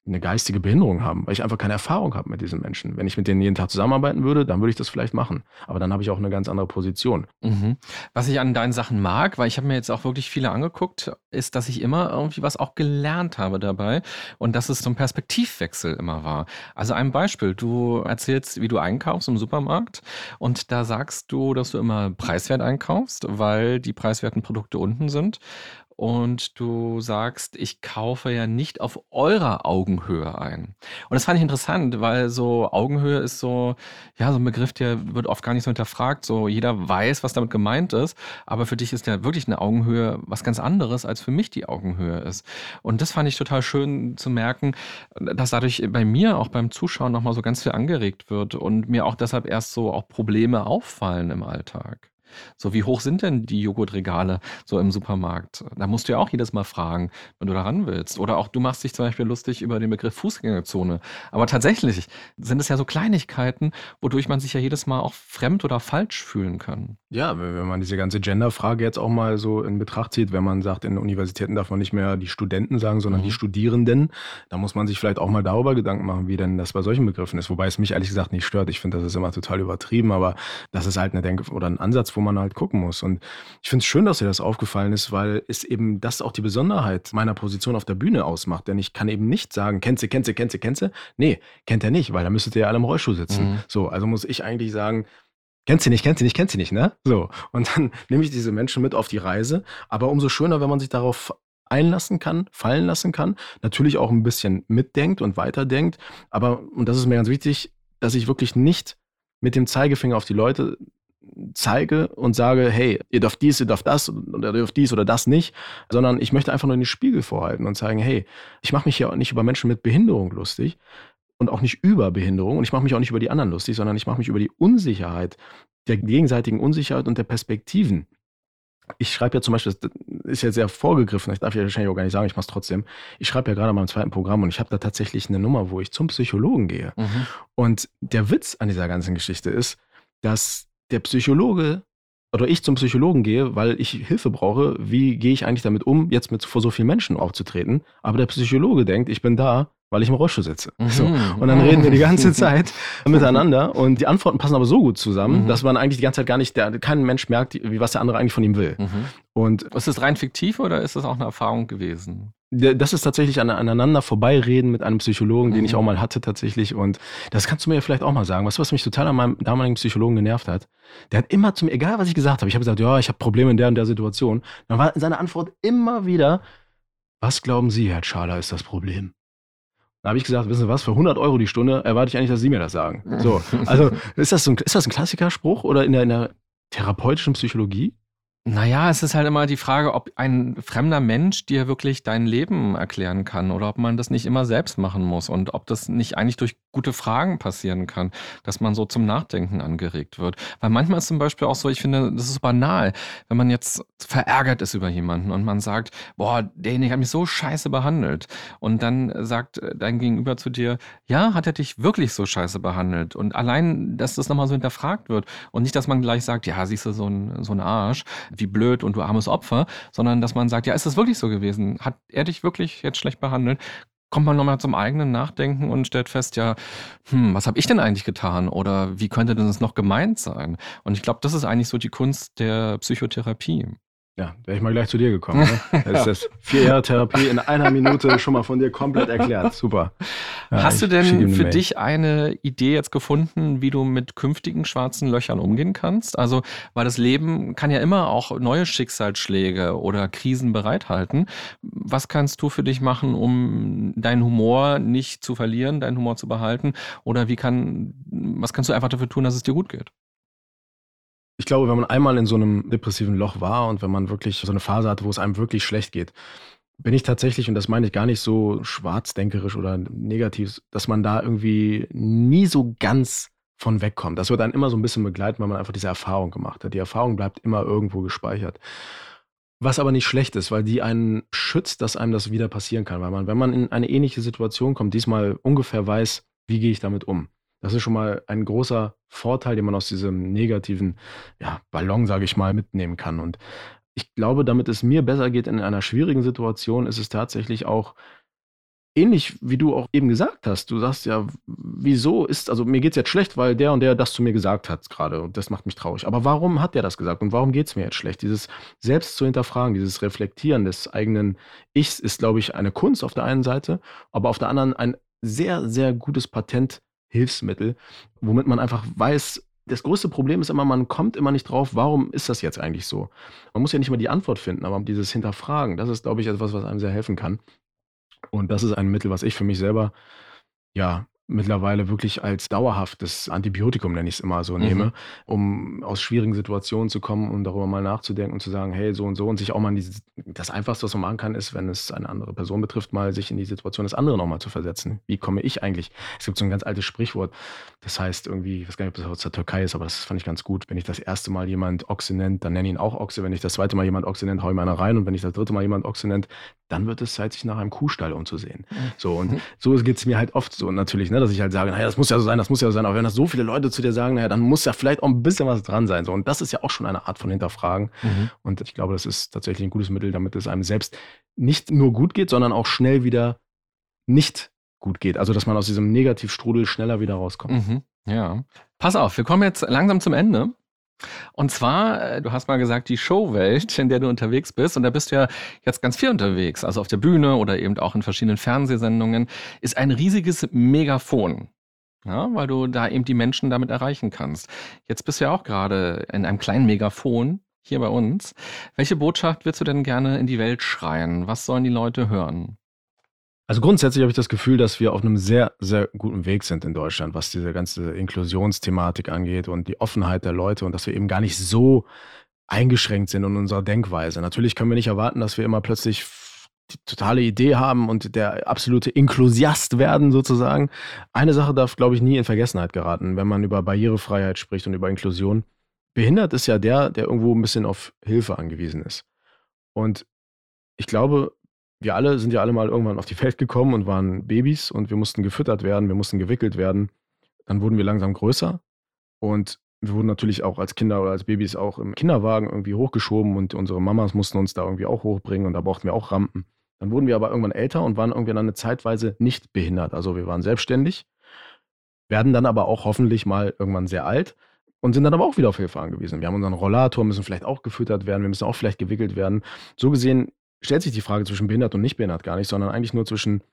eine geistige Behinderung haben, weil ich einfach keine Erfahrung habe mit diesen Menschen. Wenn ich mit denen jeden Tag zusammenarbeiten würde, dann würde ich das vielleicht machen. Aber dann habe ich auch eine ganz andere Position. Mhm. Was ich an deinen Sachen mag, weil ich habe mir jetzt auch wirklich viele angeguckt, ist, dass ich immer irgendwie was auch gelernt habe dabei und dass es so ein Perspektivwechsel immer war. Also ein Beispiel, du erzählst, wie du einkaufst im Supermarkt und da sagst du, dass du immer preiswert einkaufst, weil die preiswerten Produkte unten sind und du sagst, ich kaufe ja nicht auf eurer Augenhöhe ein. Und das fand ich interessant, weil so Augenhöhe ist so, ja, so ein Begriff, der wird oft gar nicht so hinterfragt. So jeder weiß, was damit gemeint ist, aber für dich ist ja wirklich eine Augenhöhe was ganz anderes, als für mich die Augenhöhe ist. Und das fand ich total schön zu merken, dass dadurch bei mir auch beim Zuschauen nochmal so ganz viel angeregt wird und mir auch deshalb erst so auch Probleme auffallen im Alltag. So, wie hoch sind denn die Joghurtregale so im Supermarkt? Da musst du ja auch jedes Mal fragen, wenn du da ran willst. Oder auch du machst dich zum Beispiel lustig über den Begriff Fußgängerzone. Aber tatsächlich sind es ja so Kleinigkeiten, wodurch man sich ja jedes Mal auch fremd oder falsch fühlen kann. Ja, wenn man diese ganze Gender-Frage jetzt auch mal so in Betracht zieht, wenn man sagt, in Universitäten darf man nicht mehr die Studenten sagen, sondern mhm. die Studierenden, da muss man sich vielleicht auch mal darüber Gedanken machen, wie denn das bei solchen Begriffen ist. Wobei es mich ehrlich gesagt nicht stört. Ich finde, das ist immer total übertrieben, aber das ist halt eine Denke oder ein Ansatz, wo man halt gucken muss. Und ich finde es schön, dass dir das aufgefallen ist, weil es eben das auch die Besonderheit meiner Position auf der Bühne ausmacht. Denn ich kann eben nicht sagen, kennst du, kennst du, kennst du, kennst du? Nee, kennt er nicht, weil da müsstet ihr ja alle im Rollstuhl sitzen. Mhm. So, also muss ich eigentlich sagen, Kennst du nicht, kennst du nicht, kennst du nicht, ne? So. Und dann nehme ich diese Menschen mit auf die Reise. Aber umso schöner, wenn man sich darauf einlassen kann, fallen lassen kann. Natürlich auch ein bisschen mitdenkt und weiterdenkt. Aber, und das ist mir ganz wichtig, dass ich wirklich nicht mit dem Zeigefinger auf die Leute zeige und sage, hey, ihr dürft dies, ihr dürft das oder ihr dürft dies oder das nicht, sondern ich möchte einfach nur den Spiegel vorhalten und sagen, hey, ich mache mich ja nicht über Menschen mit Behinderung lustig und auch nicht über Behinderung und ich mache mich auch nicht über die anderen lustig, sondern ich mache mich über die Unsicherheit, der gegenseitigen Unsicherheit und der Perspektiven. Ich schreibe ja zum Beispiel, das ist ja sehr vorgegriffen, ich darf ja wahrscheinlich auch gar nicht sagen, ich mache es trotzdem. Ich schreibe ja gerade mal im zweiten Programm und ich habe da tatsächlich eine Nummer, wo ich zum Psychologen gehe. Mhm. Und der Witz an dieser ganzen Geschichte ist, dass der Psychologe oder ich zum Psychologen gehe, weil ich Hilfe brauche, wie gehe ich eigentlich damit um, jetzt mit vor so vielen Menschen aufzutreten? Aber der Psychologe denkt, ich bin da, weil ich im Rollstuhl sitze. Mhm. So. Und dann reden wir die ganze Zeit miteinander und die Antworten passen aber so gut zusammen, mhm. dass man eigentlich die ganze Zeit gar nicht, der, kein Mensch merkt, wie was der andere eigentlich von ihm will. Mhm. Und ist das rein fiktiv oder ist das auch eine Erfahrung gewesen? Das ist tatsächlich an, aneinander vorbeireden mit einem Psychologen, den ich mhm. auch mal hatte tatsächlich. Und das kannst du mir vielleicht auch mal sagen. Weißt du, was mich total an meinem damaligen Psychologen genervt hat? Der hat immer zu mir, egal was ich gesagt habe, ich habe gesagt, ja, ich habe Probleme in der und der Situation. Dann war seine Antwort immer wieder, was glauben Sie, Herr Schaler, ist das Problem? Da habe ich gesagt, wissen Sie was, für 100 Euro die Stunde erwarte ich eigentlich, dass Sie mir das sagen. So, also ist das, so ein, ist das ein Klassikerspruch oder in der, in der therapeutischen Psychologie? Naja, es ist halt immer die Frage, ob ein fremder Mensch dir wirklich dein Leben erklären kann oder ob man das nicht immer selbst machen muss und ob das nicht eigentlich durch gute Fragen passieren kann, dass man so zum Nachdenken angeregt wird. Weil manchmal ist zum Beispiel auch so, ich finde, das ist banal, wenn man jetzt verärgert ist über jemanden und man sagt, boah, derjenige hat mich so scheiße behandelt. Und dann sagt dein Gegenüber zu dir, ja, hat er dich wirklich so scheiße behandelt? Und allein, dass das nochmal so hinterfragt wird und nicht, dass man gleich sagt, ja, siehst du, so ein, so ein Arsch wie blöd und du armes Opfer, sondern dass man sagt, ja, ist das wirklich so gewesen? Hat er dich wirklich jetzt schlecht behandelt? kommt man nochmal zum eigenen Nachdenken und stellt fest, ja, hm, was habe ich denn eigentlich getan oder wie könnte denn das noch gemeint sein? Und ich glaube, das ist eigentlich so die Kunst der Psychotherapie. Ja, wäre ich mal gleich zu dir gekommen. Ne? Das ist das vier Jahre Therapie in einer Minute schon mal von dir komplett erklärt. Super. Ja, Hast du denn für dich eine Idee jetzt gefunden, wie du mit künftigen schwarzen Löchern umgehen kannst? Also, weil das Leben kann ja immer auch neue Schicksalsschläge oder Krisen bereithalten. Was kannst du für dich machen, um deinen Humor nicht zu verlieren, deinen Humor zu behalten? Oder wie kann, was kannst du einfach dafür tun, dass es dir gut geht? Ich glaube, wenn man einmal in so einem depressiven Loch war und wenn man wirklich so eine Phase hatte, wo es einem wirklich schlecht geht, bin ich tatsächlich, und das meine ich gar nicht so schwarzdenkerisch oder negativ, dass man da irgendwie nie so ganz von wegkommt. Das wird einen immer so ein bisschen begleiten, weil man einfach diese Erfahrung gemacht hat. Die Erfahrung bleibt immer irgendwo gespeichert. Was aber nicht schlecht ist, weil die einen schützt, dass einem das wieder passieren kann. Weil man, wenn man in eine ähnliche Situation kommt, diesmal ungefähr weiß, wie gehe ich damit um. Das ist schon mal ein großer Vorteil, den man aus diesem negativen ja, Ballon, sage ich mal, mitnehmen kann. Und ich glaube, damit es mir besser geht in einer schwierigen Situation, ist es tatsächlich auch ähnlich, wie du auch eben gesagt hast. Du sagst ja, wieso ist, also mir geht es jetzt schlecht, weil der und der das zu mir gesagt hat gerade und das macht mich traurig. Aber warum hat der das gesagt und warum geht es mir jetzt schlecht? Dieses selbst zu hinterfragen, dieses Reflektieren des eigenen Ichs ist, glaube ich, eine Kunst auf der einen Seite, aber auf der anderen ein sehr, sehr gutes Patent Hilfsmittel, womit man einfach weiß, das größte Problem ist immer, man kommt immer nicht drauf, warum ist das jetzt eigentlich so? Man muss ja nicht mal die Antwort finden, aber dieses Hinterfragen, das ist, glaube ich, etwas, was einem sehr helfen kann. Und das ist ein Mittel, was ich für mich selber ja mittlerweile wirklich als dauerhaftes Antibiotikum, nenne ich es immer so, nehme, mhm. um aus schwierigen Situationen zu kommen und darüber mal nachzudenken und zu sagen, hey, so und so und sich auch mal in diese, das Einfachste, was man machen kann, ist, wenn es eine andere Person betrifft, mal sich in die Situation des anderen nochmal zu versetzen. Wie komme ich eigentlich? Es gibt so ein ganz altes Sprichwort, das heißt irgendwie, ich weiß gar nicht, ob das aus der Türkei ist, aber das fand ich ganz gut. Wenn ich das erste Mal jemand Ochse nennt, dann nenne ich ihn auch Ochse. Wenn ich das zweite Mal jemand Ochse nennt, hau ich mir einer rein und wenn ich das dritte Mal jemand Ochse nennt, dann wird es Zeit, sich nach einem Kuhstall umzusehen. Mhm. So und so geht es mir halt oft so natürlich, ne, dass ich halt sage, naja, das muss ja so sein, das muss ja so sein. Aber wenn das so viele Leute zu dir sagen, naja, dann muss ja vielleicht auch ein bisschen was dran sein. So. Und das ist ja auch schon eine Art von Hinterfragen. Mhm. Und ich glaube, das ist tatsächlich ein gutes Mittel, damit es einem selbst nicht nur gut geht, sondern auch schnell wieder nicht gut geht. Also, dass man aus diesem Negativstrudel schneller wieder rauskommt. Mhm. Ja. Pass auf, wir kommen jetzt langsam zum Ende. Und zwar, äh, du hast mal gesagt, die Showwelt, in der du unterwegs bist, und da bist du ja jetzt ganz viel unterwegs, also auf der Bühne oder eben auch in verschiedenen Fernsehsendungen, ist ein riesiges Megafon. Ja, weil du da eben die Menschen damit erreichen kannst. Jetzt bist du ja auch gerade in einem kleinen Megafon hier bei uns. Welche Botschaft würdest du denn gerne in die Welt schreien? Was sollen die Leute hören? Also grundsätzlich habe ich das Gefühl, dass wir auf einem sehr, sehr guten Weg sind in Deutschland, was diese ganze Inklusionsthematik angeht und die Offenheit der Leute und dass wir eben gar nicht so eingeschränkt sind in unserer Denkweise. Natürlich können wir nicht erwarten, dass wir immer plötzlich die totale Idee haben und der absolute Inklusiast werden sozusagen. Eine Sache darf, glaube ich, nie in Vergessenheit geraten, wenn man über Barrierefreiheit spricht und über Inklusion. Behindert ist ja der, der irgendwo ein bisschen auf Hilfe angewiesen ist. Und ich glaube, wir alle sind ja alle mal irgendwann auf die Welt gekommen und waren Babys und wir mussten gefüttert werden, wir mussten gewickelt werden. Dann wurden wir langsam größer und wir wurden natürlich auch als Kinder oder als Babys auch im Kinderwagen irgendwie hochgeschoben und unsere Mamas mussten uns da irgendwie auch hochbringen und da brauchten wir auch Rampen. Dann wurden wir aber irgendwann älter und waren irgendwie dann eine Zeitweise nicht behindert. Also wir waren selbstständig, werden dann aber auch hoffentlich mal irgendwann sehr alt und sind dann aber auch wieder auf Hilfe angewiesen. Wir haben unseren Rollator, müssen vielleicht auch gefüttert werden, wir müssen auch vielleicht gewickelt werden. So gesehen stellt sich die Frage zwischen behindert und nicht behindert gar nicht, sondern eigentlich nur zwischen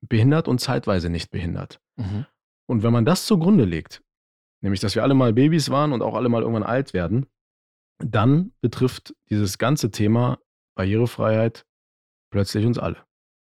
behindert und zeitweise nicht behindert. Mhm. Und wenn man das zugrunde legt, nämlich dass wir alle mal Babys waren und auch alle mal irgendwann alt werden, dann betrifft dieses ganze Thema Barrierefreiheit plötzlich uns alle.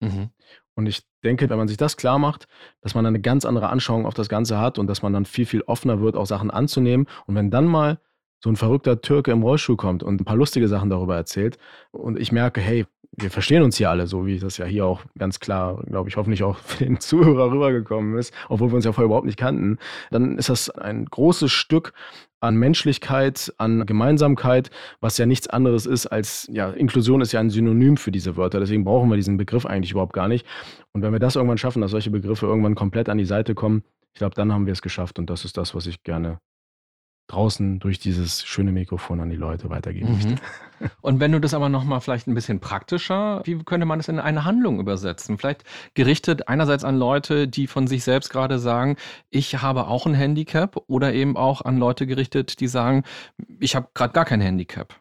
Mhm. Und ich denke, wenn man sich das klar macht, dass man eine ganz andere Anschauung auf das Ganze hat und dass man dann viel, viel offener wird, auch Sachen anzunehmen. Und wenn dann mal so ein verrückter Türke im Rollstuhl kommt und ein paar lustige Sachen darüber erzählt. Und ich merke, hey, wir verstehen uns hier alle, so wie das ja hier auch ganz klar, glaube ich, hoffentlich auch für den Zuhörer rübergekommen ist, obwohl wir uns ja vorher überhaupt nicht kannten, dann ist das ein großes Stück an Menschlichkeit, an Gemeinsamkeit, was ja nichts anderes ist als, ja, Inklusion ist ja ein Synonym für diese Wörter, deswegen brauchen wir diesen Begriff eigentlich überhaupt gar nicht. Und wenn wir das irgendwann schaffen, dass solche Begriffe irgendwann komplett an die Seite kommen, ich glaube, dann haben wir es geschafft. Und das ist das, was ich gerne draußen durch dieses schöne Mikrofon an die Leute weitergeben möchte. Mhm. Und wenn du das aber nochmal vielleicht ein bisschen praktischer, wie könnte man das in eine Handlung übersetzen? Vielleicht gerichtet einerseits an Leute, die von sich selbst gerade sagen, ich habe auch ein Handicap oder eben auch an Leute gerichtet, die sagen, ich habe gerade gar kein Handicap.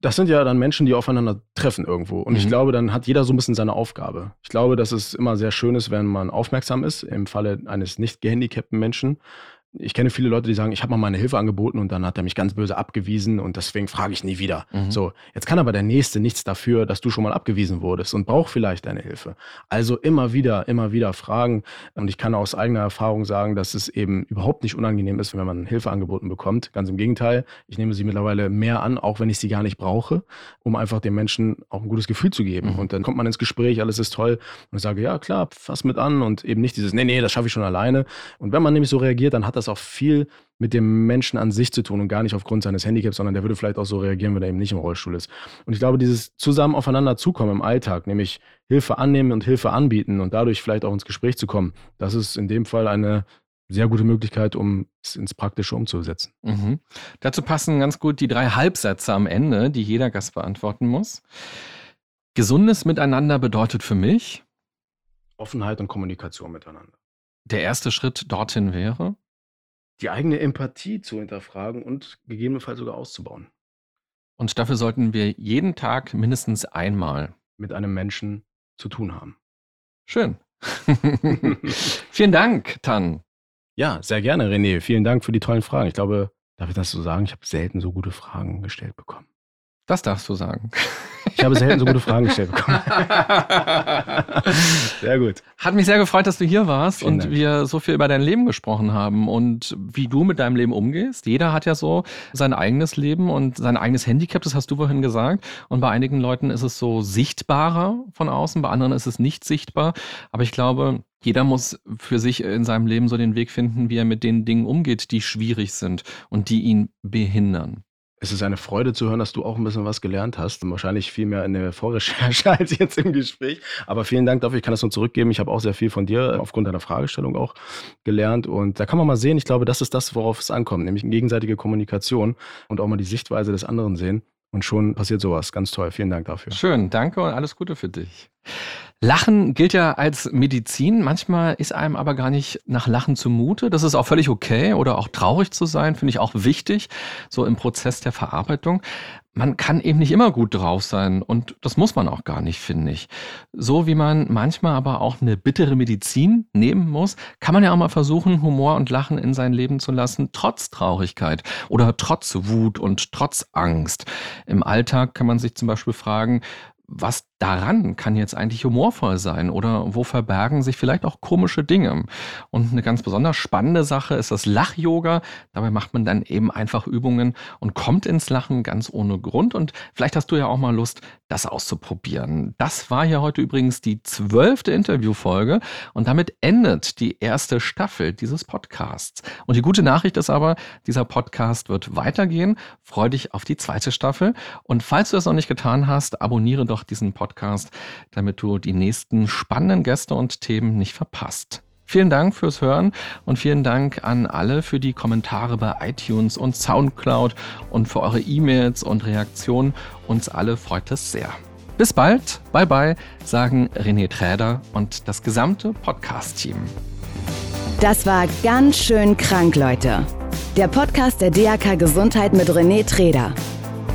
Das sind ja dann Menschen, die aufeinander treffen irgendwo. Und mhm. ich glaube, dann hat jeder so ein bisschen seine Aufgabe. Ich glaube, dass es immer sehr schön ist, wenn man aufmerksam ist, im Falle eines nicht gehandicapten Menschen, ich kenne viele Leute, die sagen, ich habe mal meine Hilfe angeboten und dann hat er mich ganz böse abgewiesen und deswegen frage ich nie wieder. Mhm. So, jetzt kann aber der Nächste nichts dafür, dass du schon mal abgewiesen wurdest und braucht vielleicht deine Hilfe. Also immer wieder, immer wieder fragen. Und ich kann aus eigener Erfahrung sagen, dass es eben überhaupt nicht unangenehm ist, wenn man Hilfe angeboten bekommt. Ganz im Gegenteil, ich nehme sie mittlerweile mehr an, auch wenn ich sie gar nicht brauche, um einfach den Menschen auch ein gutes Gefühl zu geben. Mhm. Und dann kommt man ins Gespräch, alles ist toll und ich sage, ja klar, fass mit an und eben nicht dieses, nee, nee, das schaffe ich schon alleine. Und wenn man nämlich so reagiert, dann hat das auch viel mit dem Menschen an sich zu tun und gar nicht aufgrund seines Handicaps, sondern der würde vielleicht auch so reagieren, wenn er eben nicht im Rollstuhl ist. Und ich glaube, dieses zusammen aufeinander zukommen im Alltag, nämlich Hilfe annehmen und Hilfe anbieten und dadurch vielleicht auch ins Gespräch zu kommen, das ist in dem Fall eine sehr gute Möglichkeit, um es ins Praktische umzusetzen. Mhm. Dazu passen ganz gut die drei Halbsätze am Ende, die jeder Gast beantworten muss. Gesundes Miteinander bedeutet für mich Offenheit und Kommunikation miteinander. Der erste Schritt dorthin wäre die eigene Empathie zu hinterfragen und gegebenenfalls sogar auszubauen. Und dafür sollten wir jeden Tag mindestens einmal mit einem Menschen zu tun haben. Schön. Vielen Dank, Tan. Ja, sehr gerne, René. Vielen Dank für die tollen Fragen. Ich glaube, darf ich das so sagen? Ich habe selten so gute Fragen gestellt bekommen. Das darfst du sagen. Ich habe selten so gute Fragen gestellt bekommen. Sehr gut. Hat mich sehr gefreut, dass du hier warst Vielen und Dank. wir so viel über dein Leben gesprochen haben und wie du mit deinem Leben umgehst. Jeder hat ja so sein eigenes Leben und sein eigenes Handicap, das hast du vorhin gesagt. Und bei einigen Leuten ist es so sichtbarer von außen, bei anderen ist es nicht sichtbar. Aber ich glaube, jeder muss für sich in seinem Leben so den Weg finden, wie er mit den Dingen umgeht, die schwierig sind und die ihn behindern. Es ist eine Freude zu hören, dass du auch ein bisschen was gelernt hast. Wahrscheinlich viel mehr in der Vorrecherche als jetzt im Gespräch. Aber vielen Dank dafür. Ich kann das nur zurückgeben. Ich habe auch sehr viel von dir aufgrund deiner Fragestellung auch gelernt. Und da kann man mal sehen, ich glaube, das ist das, worauf es ankommt, nämlich gegenseitige Kommunikation und auch mal die Sichtweise des anderen sehen. Und schon passiert sowas. Ganz toll. Vielen Dank dafür. Schön. Danke und alles Gute für dich. Lachen gilt ja als Medizin. Manchmal ist einem aber gar nicht nach Lachen zumute. Das ist auch völlig okay oder auch traurig zu sein, finde ich auch wichtig, so im Prozess der Verarbeitung. Man kann eben nicht immer gut drauf sein und das muss man auch gar nicht, finde ich. So wie man manchmal aber auch eine bittere Medizin nehmen muss, kann man ja auch mal versuchen, Humor und Lachen in sein Leben zu lassen, trotz Traurigkeit oder trotz Wut und trotz Angst. Im Alltag kann man sich zum Beispiel fragen, was daran kann jetzt eigentlich humorvoll sein oder wo verbergen sich vielleicht auch komische Dinge? Und eine ganz besonders spannende Sache ist das Lach-Yoga. Dabei macht man dann eben einfach Übungen und kommt ins Lachen ganz ohne Grund. Und vielleicht hast du ja auch mal Lust, das auszuprobieren. Das war ja heute übrigens die zwölfte Interviewfolge und damit endet die erste Staffel dieses Podcasts. Und die gute Nachricht ist aber, dieser Podcast wird weitergehen. Freu dich auf die zweite Staffel. Und falls du das noch nicht getan hast, abonniere doch diesen Podcast, damit du die nächsten spannenden Gäste und Themen nicht verpasst. Vielen Dank fürs Hören und vielen Dank an alle für die Kommentare bei iTunes und Soundcloud und für eure E-Mails und Reaktionen. Uns alle freut es sehr. Bis bald, bye bye, sagen René Träder und das gesamte Podcast-Team. Das war ganz schön krank, Leute. Der Podcast der DAK Gesundheit mit René Träder.